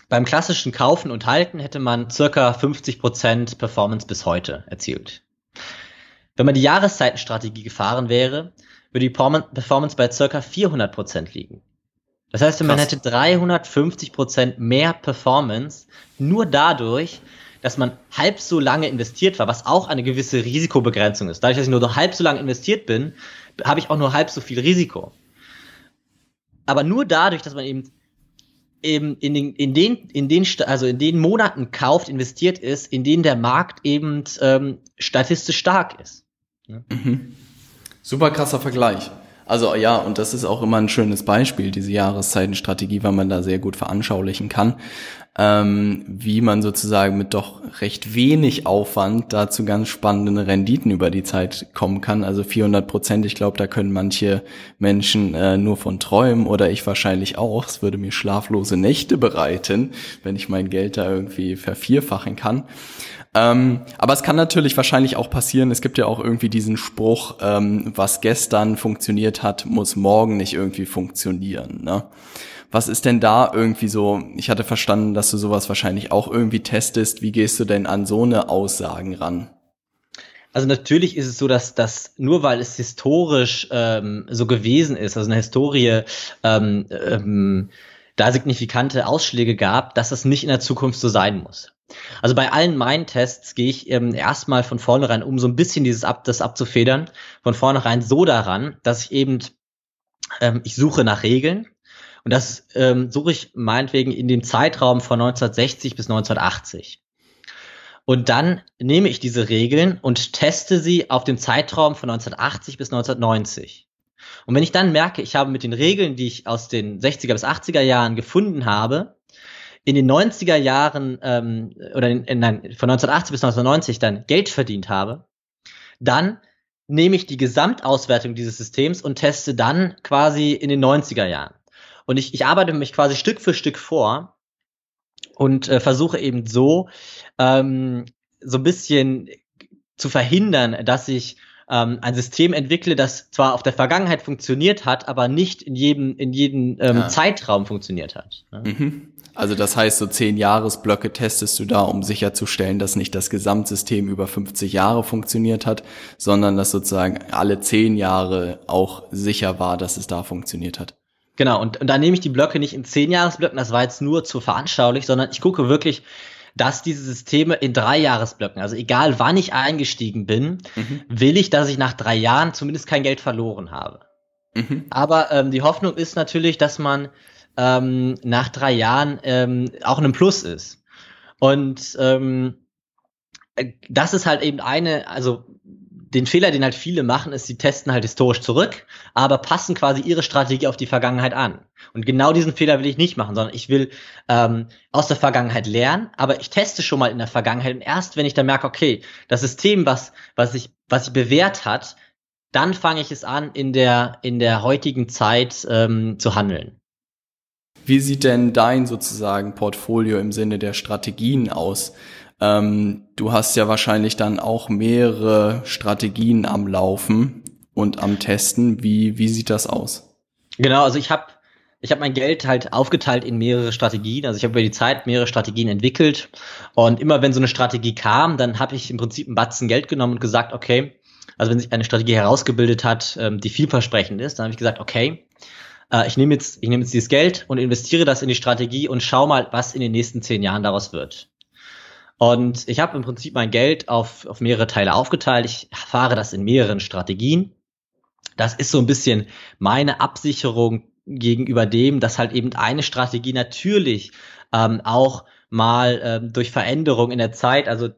beim klassischen Kaufen und Halten hätte man circa 50% Performance bis heute erzielt. Wenn man die Jahreszeitenstrategie gefahren wäre, würde die Performance bei circa 400% liegen. Das heißt, man hätte 350% mehr Performance nur dadurch, dass man halb so lange investiert war, was auch eine gewisse Risikobegrenzung ist. Dadurch, dass ich nur halb so lange investiert bin, habe ich auch nur halb so viel Risiko. Aber nur dadurch, dass man eben eben in den, in den, in den, also in den Monaten kauft, investiert ist, in denen der Markt eben ähm, statistisch stark ist. Ne? Mhm. Super krasser Vergleich. Also ja, und das ist auch immer ein schönes Beispiel, diese Jahreszeitenstrategie, weil man da sehr gut veranschaulichen kann, ähm, wie man sozusagen mit doch recht wenig Aufwand da zu ganz spannenden Renditen über die Zeit kommen kann. Also 400 Prozent, ich glaube, da können manche Menschen äh, nur von träumen oder ich wahrscheinlich auch. Es würde mir schlaflose Nächte bereiten, wenn ich mein Geld da irgendwie vervierfachen kann. Ähm, aber es kann natürlich wahrscheinlich auch passieren, es gibt ja auch irgendwie diesen Spruch, ähm, was gestern funktioniert hat, muss morgen nicht irgendwie funktionieren. Ne? Was ist denn da irgendwie so, ich hatte verstanden, dass du sowas wahrscheinlich auch irgendwie testest. Wie gehst du denn an so eine Aussagen ran? Also natürlich ist es so, dass das nur weil es historisch ähm, so gewesen ist, also eine Historie ähm, ähm, da signifikante Ausschläge gab, dass es nicht in der Zukunft so sein muss. Also bei allen meinen Tests gehe ich ähm, erstmal von vornherein, um so ein bisschen dieses ab, das abzufedern, von vornherein so daran, dass ich eben, ähm, ich suche nach Regeln und das ähm, suche ich meinetwegen in dem Zeitraum von 1960 bis 1980. Und dann nehme ich diese Regeln und teste sie auf dem Zeitraum von 1980 bis 1990. Und wenn ich dann merke, ich habe mit den Regeln, die ich aus den 60er bis 80er Jahren gefunden habe, in den 90er Jahren ähm, oder in, in, nein, von 1980 bis 1990 dann Geld verdient habe, dann nehme ich die Gesamtauswertung dieses Systems und teste dann quasi in den 90er Jahren. Und ich, ich arbeite mich quasi Stück für Stück vor und äh, versuche eben so ähm, so ein bisschen zu verhindern, dass ich ähm, ein System entwickle, das zwar auf der Vergangenheit funktioniert hat, aber nicht in jedem, in jedem ähm, ja. Zeitraum funktioniert hat. Ja. Mhm. Also das heißt, so zehn Jahresblöcke testest du da, um sicherzustellen, dass nicht das Gesamtsystem über 50 Jahre funktioniert hat, sondern dass sozusagen alle zehn Jahre auch sicher war, dass es da funktioniert hat. Genau, und, und da nehme ich die Blöcke nicht in zehn Jahresblöcken, das war jetzt nur zu veranschaulich, sondern ich gucke wirklich, dass diese Systeme in drei Jahresblöcken, also egal wann ich eingestiegen bin, mhm. will ich, dass ich nach drei Jahren zumindest kein Geld verloren habe. Mhm. Aber ähm, die Hoffnung ist natürlich, dass man ähm, nach drei Jahren ähm, auch ein Plus ist. Und ähm, äh, das ist halt eben eine, also den Fehler, den halt viele machen, ist, sie testen halt historisch zurück, aber passen quasi ihre Strategie auf die Vergangenheit an. Und genau diesen Fehler will ich nicht machen, sondern ich will ähm, aus der Vergangenheit lernen, aber ich teste schon mal in der Vergangenheit und erst wenn ich dann merke, okay, das System, was, was sich was sich bewährt hat, dann fange ich es an, in der, in der heutigen Zeit ähm, zu handeln. Wie sieht denn dein sozusagen Portfolio im Sinne der Strategien aus? Ähm, du hast ja wahrscheinlich dann auch mehrere Strategien am Laufen und am Testen. Wie, wie sieht das aus? Genau, also ich habe ich hab mein Geld halt aufgeteilt in mehrere Strategien. Also ich habe über die Zeit mehrere Strategien entwickelt. Und immer wenn so eine Strategie kam, dann habe ich im Prinzip einen Batzen Geld genommen und gesagt, okay, also wenn sich eine Strategie herausgebildet hat, ähm, die vielversprechend ist, dann habe ich gesagt, okay, äh, ich nehme jetzt, ich nehme jetzt dieses Geld und investiere das in die Strategie und schau mal, was in den nächsten zehn Jahren daraus wird. Und ich habe im Prinzip mein Geld auf, auf mehrere Teile aufgeteilt. Ich fahre das in mehreren Strategien. Das ist so ein bisschen meine Absicherung gegenüber dem, dass halt eben eine Strategie natürlich ähm, auch mal ähm, durch Veränderung in der Zeit, also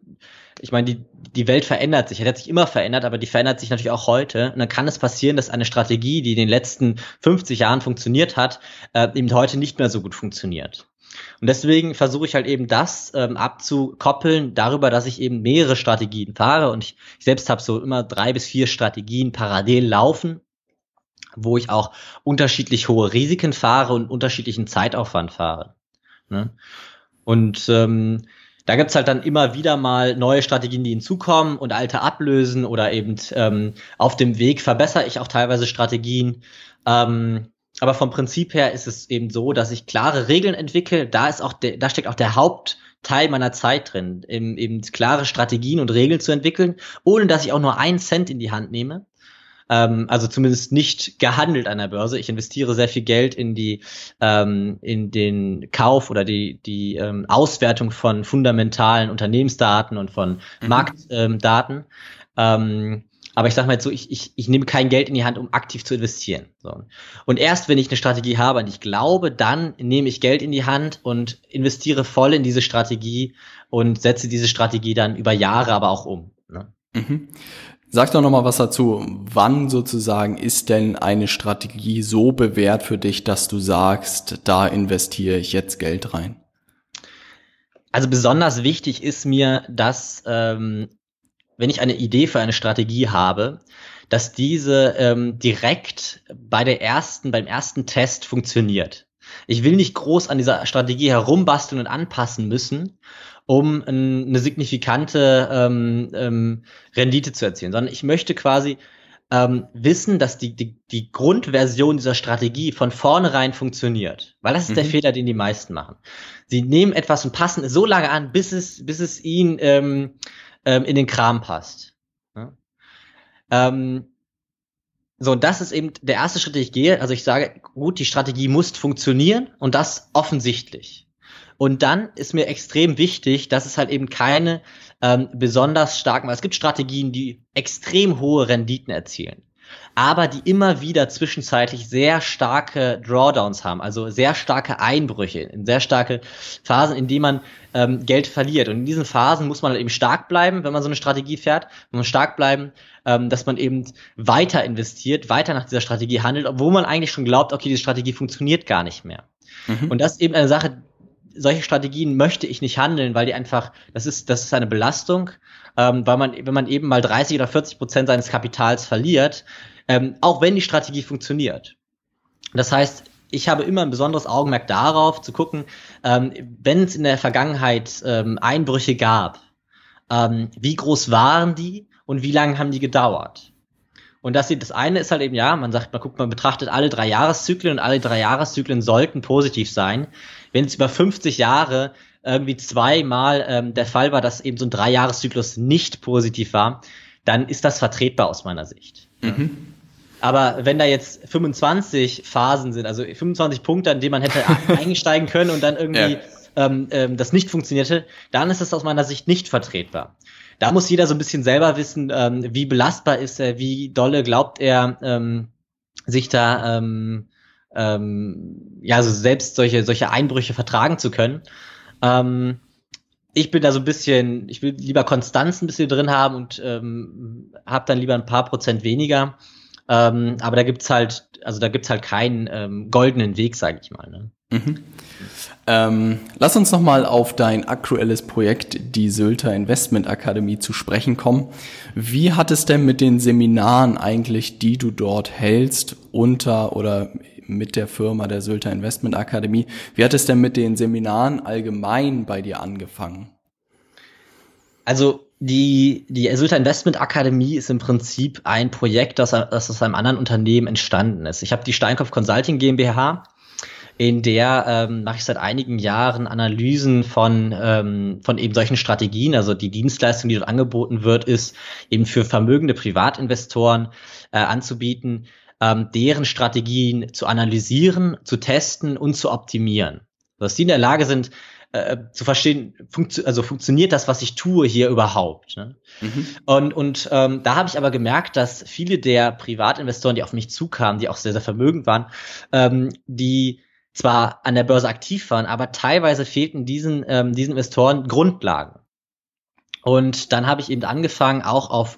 ich meine, die, die Welt verändert sich, hat sich immer verändert, aber die verändert sich natürlich auch heute. Und dann kann es passieren, dass eine Strategie, die in den letzten 50 Jahren funktioniert hat, äh, eben heute nicht mehr so gut funktioniert. Und deswegen versuche ich halt eben das ähm, abzukoppeln darüber, dass ich eben mehrere Strategien fahre und ich, ich selbst habe so immer drei bis vier Strategien parallel laufen, wo ich auch unterschiedlich hohe Risiken fahre und unterschiedlichen Zeitaufwand fahre. Ne? Und ähm, da gibt's halt dann immer wieder mal neue Strategien, die hinzukommen und alte ablösen oder eben ähm, auf dem Weg verbessere ich auch teilweise Strategien. Ähm, aber vom Prinzip her ist es eben so, dass ich klare Regeln entwickle. Da ist auch der, da steckt auch der Hauptteil meiner Zeit drin, eben, eben klare Strategien und Regeln zu entwickeln, ohne dass ich auch nur einen Cent in die Hand nehme. Ähm, also zumindest nicht gehandelt an der Börse. Ich investiere sehr viel Geld in die, ähm, in den Kauf oder die, die ähm, Auswertung von fundamentalen Unternehmensdaten und von mhm. Marktdaten. Ähm, aber ich sage mal jetzt so, ich, ich, ich nehme kein Geld in die Hand, um aktiv zu investieren. So. Und erst wenn ich eine Strategie habe und ich glaube, dann nehme ich Geld in die Hand und investiere voll in diese Strategie und setze diese Strategie dann über Jahre aber auch um. Ne? Mhm. Sag doch noch mal was dazu. Wann sozusagen ist denn eine Strategie so bewährt für dich, dass du sagst, da investiere ich jetzt Geld rein? Also besonders wichtig ist mir, dass ähm, wenn ich eine Idee für eine Strategie habe, dass diese ähm, direkt bei der ersten, beim ersten Test funktioniert. Ich will nicht groß an dieser Strategie herumbasteln und anpassen müssen, um eine signifikante ähm, ähm, Rendite zu erzielen, sondern ich möchte quasi ähm, wissen, dass die, die, die Grundversion dieser Strategie von vornherein funktioniert. Weil das ist mhm. der Fehler, den die meisten machen. Sie nehmen etwas und passen es so lange an, bis es, bis es ihnen ähm, ähm, in den Kram passt. Ja? Ähm, so, das ist eben der erste Schritt, den ich gehe. Also ich sage, gut, die Strategie muss funktionieren und das offensichtlich. Und dann ist mir extrem wichtig, dass es halt eben keine ähm, besonders starken, weil es gibt Strategien, die extrem hohe Renditen erzielen aber die immer wieder zwischenzeitlich sehr starke Drawdowns haben, also sehr starke Einbrüche, in sehr starke Phasen, in denen man ähm, Geld verliert. Und in diesen Phasen muss man halt eben stark bleiben, wenn man so eine Strategie fährt, muss man stark bleiben, ähm, dass man eben weiter investiert, weiter nach dieser Strategie handelt, obwohl man eigentlich schon glaubt, okay, diese Strategie funktioniert gar nicht mehr. Mhm. Und das ist eben eine Sache, solche Strategien möchte ich nicht handeln, weil die einfach, das ist, das ist eine Belastung, ähm, weil man, wenn man eben mal 30 oder 40 Prozent seines Kapitals verliert, ähm, auch wenn die Strategie funktioniert. Das heißt, ich habe immer ein besonderes Augenmerk darauf, zu gucken, ähm, wenn es in der Vergangenheit ähm, Einbrüche gab, ähm, wie groß waren die und wie lange haben die gedauert? Und das, das eine ist halt eben, ja, man sagt, man guckt, man betrachtet alle drei Jahreszyklen und alle drei Jahreszyklen sollten positiv sein. Wenn es über 50 Jahre irgendwie zweimal ähm, der Fall war, dass eben so ein Dreijahreszyklus nicht positiv war, dann ist das vertretbar aus meiner Sicht. Mhm. Aber wenn da jetzt 25 Phasen sind, also 25 Punkte, an denen man hätte eingesteigen können und dann irgendwie ja. ähm, ähm, das nicht funktionierte, dann ist das aus meiner Sicht nicht vertretbar. Da muss jeder so ein bisschen selber wissen, ähm, wie belastbar ist er, wie dolle glaubt er, ähm, sich da ähm, ähm, ja also selbst solche solche Einbrüche vertragen zu können. Ähm, ich bin da so ein bisschen, ich will lieber Konstanz ein bisschen drin haben und ähm, habe dann lieber ein paar Prozent weniger. Ähm, aber da gibt's halt, also da gibt's halt keinen ähm, goldenen Weg, sage ich mal. Ne? Mhm. Ähm, lass uns noch mal auf dein aktuelles Projekt, die Sylter Investment Akademie, zu sprechen kommen. Wie hat es denn mit den Seminaren eigentlich, die du dort hältst, unter oder mit der Firma der Sylter Investment Akademie. Wie hat es denn mit den Seminaren allgemein bei dir angefangen? Also die, die Sylter Investment Akademie ist im Prinzip ein Projekt, das, das aus einem anderen Unternehmen entstanden ist. Ich habe die Steinkopf Consulting GmbH, in der ähm, mache ich seit einigen Jahren Analysen von, ähm, von eben solchen Strategien. Also die Dienstleistung, die dort angeboten wird, ist eben für vermögende Privatinvestoren äh, anzubieten, ähm, deren Strategien zu analysieren, zu testen und zu optimieren. Dass die in der Lage sind, äh, zu verstehen, funktio also funktioniert das, was ich tue, hier überhaupt. Ne? Mhm. Und, und ähm, da habe ich aber gemerkt, dass viele der Privatinvestoren, die auf mich zukamen, die auch sehr, sehr vermögend waren, ähm, die zwar an der Börse aktiv waren, aber teilweise fehlten diesen, ähm, diesen Investoren Grundlagen. Und dann habe ich eben angefangen, auch auf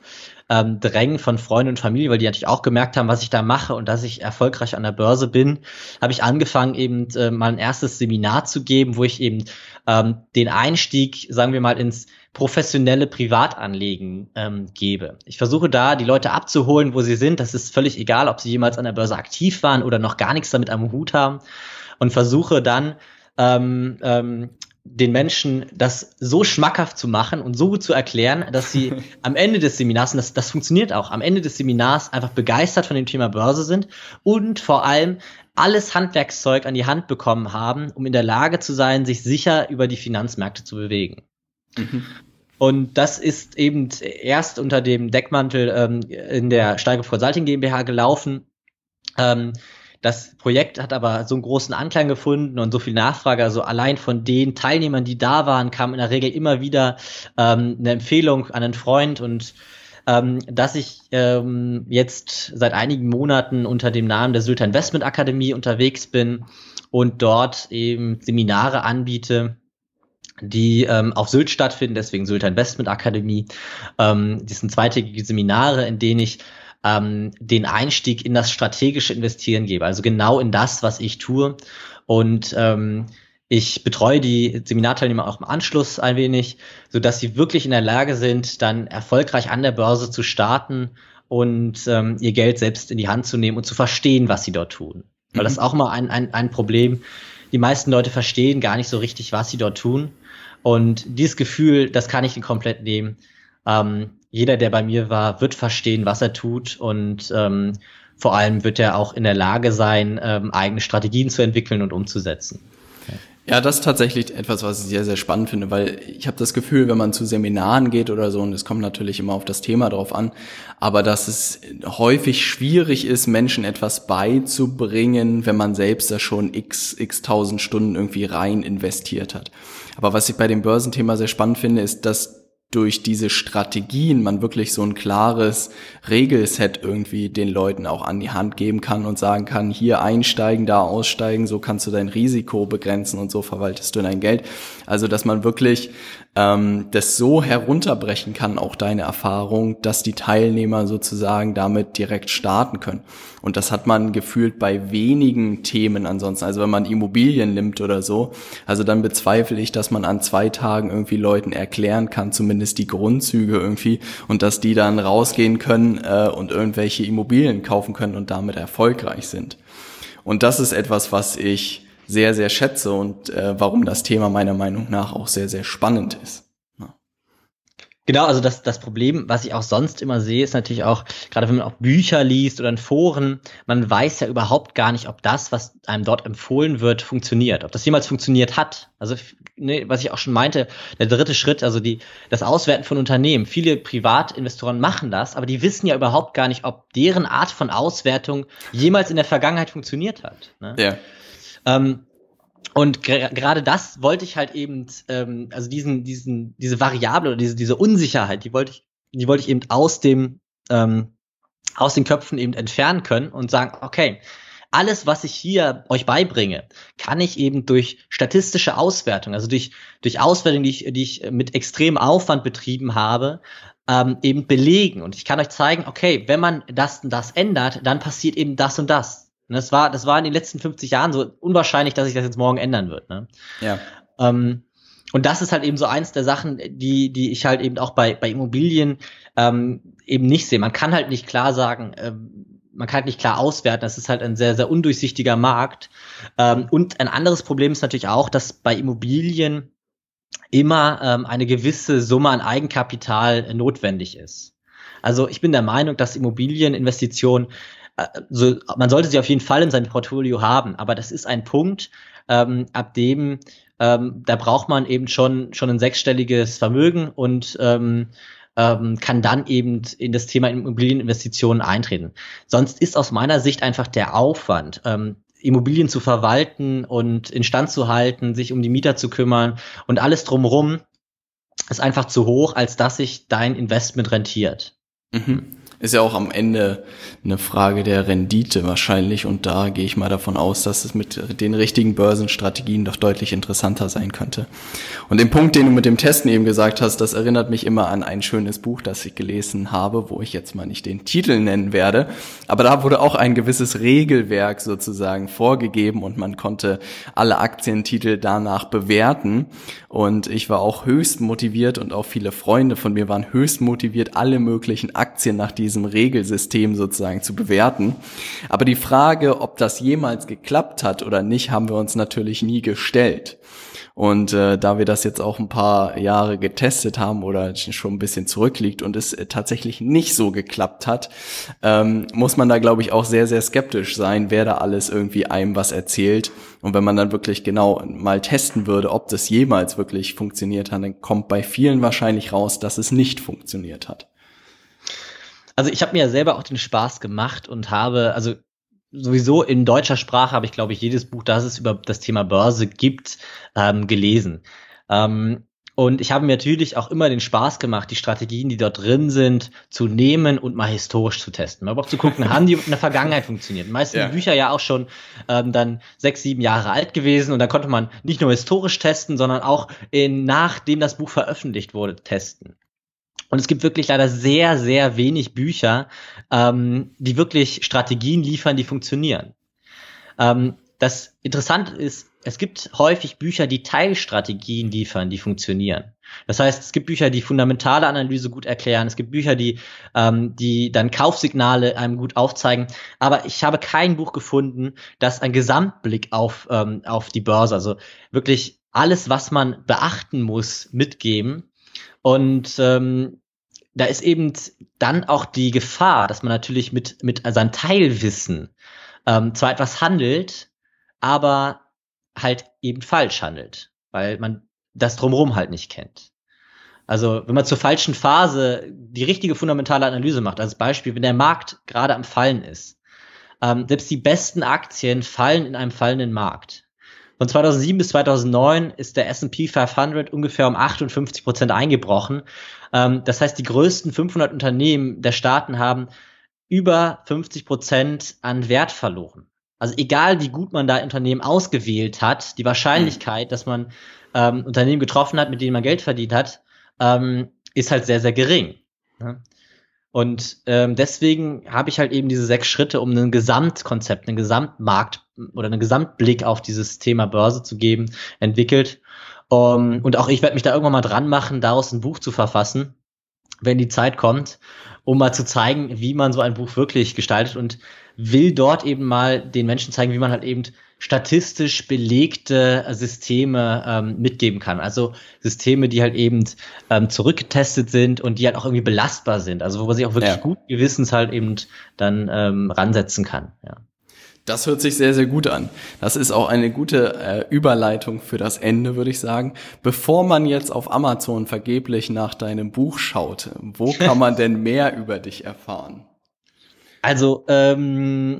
ähm, Drängen von Freunden und Familie, weil die natürlich auch gemerkt haben, was ich da mache und dass ich erfolgreich an der Börse bin, habe ich angefangen, eben äh, mal ein erstes Seminar zu geben, wo ich eben ähm, den Einstieg, sagen wir mal, ins professionelle Privatanlegen ähm, gebe. Ich versuche da, die Leute abzuholen, wo sie sind. Das ist völlig egal, ob sie jemals an der Börse aktiv waren oder noch gar nichts damit am Hut haben. Und versuche dann ähm, ähm, den Menschen das so schmackhaft zu machen und so gut zu erklären, dass sie am Ende des Seminars, und das, das funktioniert auch, am Ende des Seminars einfach begeistert von dem Thema Börse sind und vor allem alles Handwerkszeug an die Hand bekommen haben, um in der Lage zu sein, sich sicher über die Finanzmärkte zu bewegen. Mhm. Und das ist eben erst unter dem Deckmantel ähm, in der Steiger Consulting GmbH gelaufen. Ähm, das Projekt hat aber so einen großen Anklang gefunden und so viel Nachfrage. Also allein von den Teilnehmern, die da waren, kam in der Regel immer wieder ähm, eine Empfehlung an einen Freund und ähm, dass ich ähm, jetzt seit einigen Monaten unter dem Namen der Sylter Investment Akademie unterwegs bin und dort eben Seminare anbiete die ähm, auf Sylt stattfinden, deswegen Sylter Investment Akademie. Ähm, das sind zweitägige Seminare, in denen ich ähm, den Einstieg in das strategische Investieren gebe, also genau in das, was ich tue. Und ähm, ich betreue die Seminarteilnehmer auch im Anschluss ein wenig, so dass sie wirklich in der Lage sind, dann erfolgreich an der Börse zu starten und ähm, ihr Geld selbst in die Hand zu nehmen und zu verstehen, was sie dort tun. Weil das ist mhm. auch mal ein, ein, ein Problem. Die meisten Leute verstehen gar nicht so richtig, was sie dort tun. Und dieses Gefühl, das kann ich ihnen komplett nehmen. Ähm, jeder, der bei mir war, wird verstehen, was er tut und ähm, vor allem wird er auch in der Lage sein, ähm, eigene Strategien zu entwickeln und umzusetzen. Ja, das ist tatsächlich etwas, was ich sehr, sehr spannend finde, weil ich habe das Gefühl, wenn man zu Seminaren geht oder so, und es kommt natürlich immer auf das Thema drauf an, aber dass es häufig schwierig ist, Menschen etwas beizubringen, wenn man selbst da schon x, x tausend Stunden irgendwie rein investiert hat. Aber was ich bei dem Börsenthema sehr spannend finde, ist, dass durch diese Strategien man wirklich so ein klares Regelset irgendwie den Leuten auch an die Hand geben kann und sagen kann, hier einsteigen, da aussteigen, so kannst du dein Risiko begrenzen und so verwaltest du dein Geld. Also dass man wirklich ähm, das so herunterbrechen kann, auch deine Erfahrung, dass die Teilnehmer sozusagen damit direkt starten können. Und das hat man gefühlt bei wenigen Themen ansonsten. Also wenn man Immobilien nimmt oder so, also dann bezweifle ich, dass man an zwei Tagen irgendwie Leuten erklären kann, zumindest die Grundzüge irgendwie, und dass die dann rausgehen können äh, und irgendwelche Immobilien kaufen können und damit erfolgreich sind. Und das ist etwas, was ich sehr, sehr schätze und äh, warum das Thema meiner Meinung nach auch sehr, sehr spannend ist. Genau, also das, das Problem, was ich auch sonst immer sehe, ist natürlich auch, gerade wenn man auch Bücher liest oder in Foren, man weiß ja überhaupt gar nicht, ob das, was einem dort empfohlen wird, funktioniert, ob das jemals funktioniert hat. Also, ne, was ich auch schon meinte, der dritte Schritt, also die, das Auswerten von Unternehmen. Viele Privatinvestoren machen das, aber die wissen ja überhaupt gar nicht, ob deren Art von Auswertung jemals in der Vergangenheit funktioniert hat. Ne? Ja. Ähm, und gerade das wollte ich halt eben, ähm, also diesen, diesen, diese Variable oder diese, diese Unsicherheit, die wollte ich, die wollte ich eben aus dem, ähm, aus den Köpfen eben entfernen können und sagen, okay, alles, was ich hier euch beibringe, kann ich eben durch statistische Auswertung, also durch, durch Auswertung, die ich, die ich mit extremem Aufwand betrieben habe, ähm, eben belegen. Und ich kann euch zeigen, okay, wenn man das und das ändert, dann passiert eben das und das. Und das war, das war in den letzten 50 Jahren so unwahrscheinlich, dass sich das jetzt morgen ändern wird. Ne? Ja. Ähm, und das ist halt eben so eins der Sachen, die, die ich halt eben auch bei, bei Immobilien ähm, eben nicht sehe. Man kann halt nicht klar sagen, ähm, man kann halt nicht klar auswerten. Das ist halt ein sehr, sehr undurchsichtiger Markt. Ähm, und ein anderes Problem ist natürlich auch, dass bei Immobilien immer ähm, eine gewisse Summe an Eigenkapital notwendig ist. Also ich bin der Meinung, dass Immobilieninvestitionen also man sollte sie auf jeden Fall in seinem Portfolio haben, aber das ist ein Punkt, ähm, ab dem ähm, da braucht man eben schon schon ein sechsstelliges Vermögen und ähm, ähm, kann dann eben in das Thema Immobilieninvestitionen eintreten. Sonst ist aus meiner Sicht einfach der Aufwand, ähm, Immobilien zu verwalten und instand zu halten, sich um die Mieter zu kümmern und alles drumherum, ist einfach zu hoch, als dass sich dein Investment rentiert. Mhm. Ist ja auch am Ende eine Frage der Rendite wahrscheinlich und da gehe ich mal davon aus, dass es mit den richtigen Börsenstrategien doch deutlich interessanter sein könnte. Und den Punkt, den du mit dem Testen eben gesagt hast, das erinnert mich immer an ein schönes Buch, das ich gelesen habe, wo ich jetzt mal nicht den Titel nennen werde, aber da wurde auch ein gewisses Regelwerk sozusagen vorgegeben und man konnte alle Aktientitel danach bewerten und ich war auch höchst motiviert und auch viele Freunde von mir waren höchst motiviert, alle möglichen Aktien nach diesem Regelsystem sozusagen zu bewerten. Aber die Frage, ob das jemals geklappt hat oder nicht, haben wir uns natürlich nie gestellt. Und äh, da wir das jetzt auch ein paar Jahre getestet haben oder schon ein bisschen zurückliegt und es äh, tatsächlich nicht so geklappt hat, ähm, muss man da, glaube ich, auch sehr, sehr skeptisch sein, wer da alles irgendwie einem was erzählt. Und wenn man dann wirklich genau mal testen würde, ob das jemals wirklich funktioniert hat, dann kommt bei vielen wahrscheinlich raus, dass es nicht funktioniert hat. Also ich habe mir ja selber auch den Spaß gemacht und habe, also sowieso in deutscher Sprache habe ich, glaube ich, jedes Buch, das es über das Thema Börse gibt, ähm, gelesen. Ähm, und ich habe mir natürlich auch immer den Spaß gemacht, die Strategien, die dort drin sind, zu nehmen und mal historisch zu testen. Aber auch zu gucken, haben die in der Vergangenheit funktioniert. Meistens ja. die Bücher ja auch schon ähm, dann sechs, sieben Jahre alt gewesen und da konnte man nicht nur historisch testen, sondern auch in, nachdem das Buch veröffentlicht wurde, testen. Und es gibt wirklich leider sehr, sehr wenig Bücher, ähm, die wirklich Strategien liefern, die funktionieren. Ähm, das Interessante ist, es gibt häufig Bücher, die Teilstrategien liefern, die funktionieren. Das heißt, es gibt Bücher, die fundamentale Analyse gut erklären. Es gibt Bücher, die, ähm, die dann Kaufsignale einem gut aufzeigen. Aber ich habe kein Buch gefunden, das einen Gesamtblick auf, ähm, auf die Börse, also wirklich alles, was man beachten muss, mitgeben. Und ähm, da ist eben dann auch die Gefahr, dass man natürlich mit, mit seinem Teilwissen ähm, zwar etwas handelt, aber halt eben falsch handelt, weil man das drumherum halt nicht kennt. Also wenn man zur falschen Phase die richtige fundamentale Analyse macht, als Beispiel, wenn der Markt gerade am Fallen ist, ähm, selbst die besten Aktien fallen in einem fallenden Markt. Von 2007 bis 2009 ist der S&P 500 ungefähr um 58 Prozent eingebrochen. Ähm, das heißt, die größten 500 Unternehmen der Staaten haben über 50 Prozent an Wert verloren. Also egal, wie gut man da Unternehmen ausgewählt hat, die Wahrscheinlichkeit, dass man ähm, Unternehmen getroffen hat, mit denen man Geld verdient hat, ähm, ist halt sehr, sehr gering. Ne? Und ähm, deswegen habe ich halt eben diese sechs Schritte, um ein Gesamtkonzept, einen Gesamtmarkt oder einen Gesamtblick auf dieses Thema Börse zu geben, entwickelt. Um, und auch ich werde mich da irgendwann mal dran machen, daraus ein Buch zu verfassen, wenn die Zeit kommt, um mal zu zeigen, wie man so ein Buch wirklich gestaltet und will dort eben mal den Menschen zeigen, wie man halt eben statistisch belegte Systeme ähm, mitgeben kann. Also Systeme, die halt eben ähm, zurückgetestet sind und die halt auch irgendwie belastbar sind. Also wo man sich auch wirklich ja. gut gewissens halt eben dann ähm, ransetzen kann. Ja. Das hört sich sehr, sehr gut an. Das ist auch eine gute äh, Überleitung für das Ende, würde ich sagen. Bevor man jetzt auf Amazon vergeblich nach deinem Buch schaut, wo kann man denn mehr über dich erfahren? Also ähm,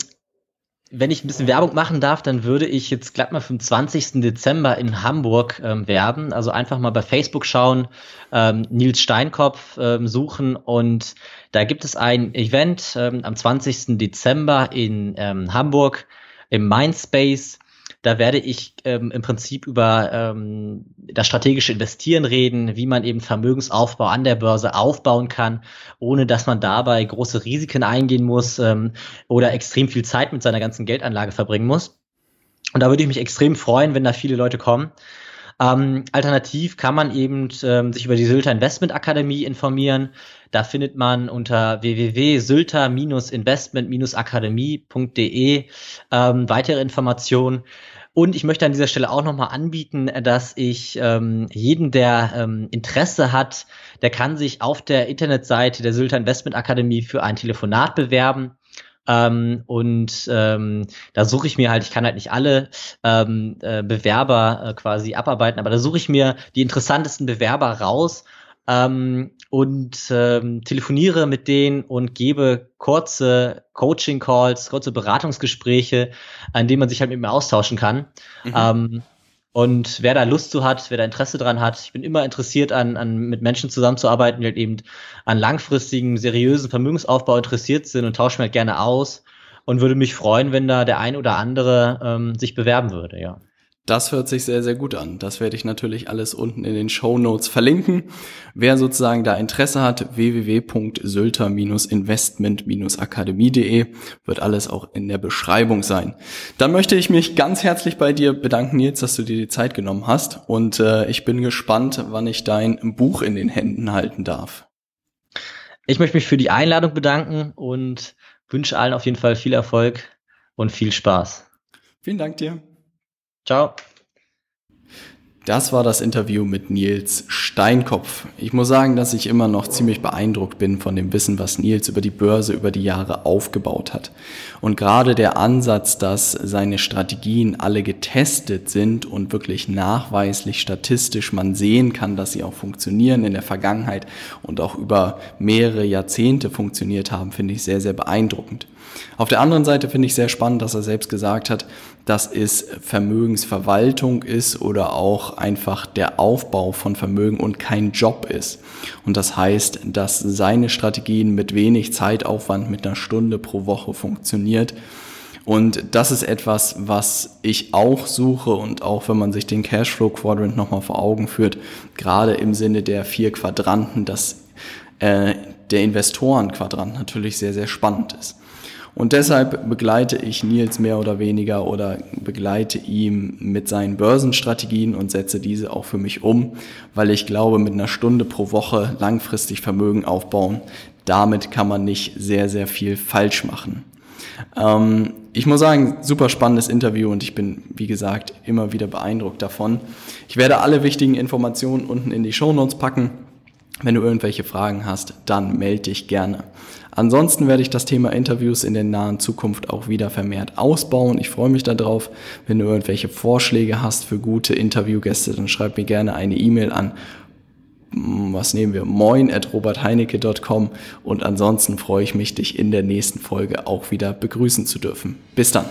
wenn ich ein bisschen Werbung machen darf, dann würde ich jetzt glatt mal vom 20. Dezember in Hamburg ähm, werben. Also einfach mal bei Facebook schauen, ähm, Nils Steinkopf ähm, suchen und da gibt es ein Event ähm, am 20. Dezember in ähm, Hamburg im Mindspace. Da werde ich ähm, im Prinzip über ähm, das strategische Investieren reden, wie man eben Vermögensaufbau an der Börse aufbauen kann, ohne dass man dabei große Risiken eingehen muss ähm, oder extrem viel Zeit mit seiner ganzen Geldanlage verbringen muss. Und da würde ich mich extrem freuen, wenn da viele Leute kommen. Ähm, alternativ kann man eben ähm, sich über die Sylter Investment Akademie informieren. Da findet man unter www.sylter-investment-akademie.de ähm, weitere Informationen. Und ich möchte an dieser Stelle auch nochmal anbieten, dass ich ähm, jeden, der ähm, Interesse hat, der kann sich auf der Internetseite der Sylter Investment Akademie für ein Telefonat bewerben. Ähm, und ähm, da suche ich mir halt, ich kann halt nicht alle ähm, äh, Bewerber äh, quasi abarbeiten, aber da suche ich mir die interessantesten Bewerber raus ähm, und ähm, telefoniere mit denen und gebe kurze Coaching-Calls, kurze Beratungsgespräche, an denen man sich halt mit mir austauschen kann. Mhm. Ähm, und wer da Lust zu hat, wer da Interesse dran hat, ich bin immer interessiert an, an mit Menschen zusammenzuarbeiten, die halt eben an langfristigen, seriösen Vermögensaufbau interessiert sind und tausche mir halt gerne aus und würde mich freuen, wenn da der ein oder andere ähm, sich bewerben würde, ja. Das hört sich sehr, sehr gut an. Das werde ich natürlich alles unten in den Show Notes verlinken. Wer sozusagen da Interesse hat, www.sylter-investment-akademie.de wird alles auch in der Beschreibung sein. Dann möchte ich mich ganz herzlich bei dir bedanken, Nils, dass du dir die Zeit genommen hast. Und äh, ich bin gespannt, wann ich dein Buch in den Händen halten darf. Ich möchte mich für die Einladung bedanken und wünsche allen auf jeden Fall viel Erfolg und viel Spaß. Vielen Dank dir. Ciao. Das war das Interview mit Nils Steinkopf. Ich muss sagen, dass ich immer noch ziemlich beeindruckt bin von dem Wissen, was Nils über die Börse über die Jahre aufgebaut hat. Und gerade der Ansatz, dass seine Strategien alle getestet sind und wirklich nachweislich statistisch man sehen kann, dass sie auch funktionieren in der Vergangenheit und auch über mehrere Jahrzehnte funktioniert haben, finde ich sehr, sehr beeindruckend. Auf der anderen Seite finde ich sehr spannend, dass er selbst gesagt hat, dass es Vermögensverwaltung ist oder auch einfach der Aufbau von Vermögen und kein Job ist. Und das heißt, dass seine Strategien mit wenig Zeitaufwand, mit einer Stunde pro Woche funktioniert. Und das ist etwas, was ich auch suche und auch wenn man sich den Cashflow Quadrant nochmal vor Augen führt, gerade im Sinne der vier Quadranten, dass äh, der Investorenquadrant natürlich sehr, sehr spannend ist. Und deshalb begleite ich Nils mehr oder weniger oder begleite ihm mit seinen Börsenstrategien und setze diese auch für mich um, weil ich glaube, mit einer Stunde pro Woche langfristig Vermögen aufbauen, damit kann man nicht sehr, sehr viel falsch machen. Ähm, ich muss sagen, super spannendes Interview und ich bin, wie gesagt, immer wieder beeindruckt davon. Ich werde alle wichtigen Informationen unten in die Show Notes packen. Wenn du irgendwelche Fragen hast, dann melde dich gerne. Ansonsten werde ich das Thema Interviews in der nahen Zukunft auch wieder vermehrt ausbauen. Ich freue mich darauf. Wenn du irgendwelche Vorschläge hast für gute Interviewgäste, dann schreib mir gerne eine E-Mail an hm, was nehmen wir? Moin at robertheinecke.com und ansonsten freue ich mich, dich in der nächsten Folge auch wieder begrüßen zu dürfen. Bis dann.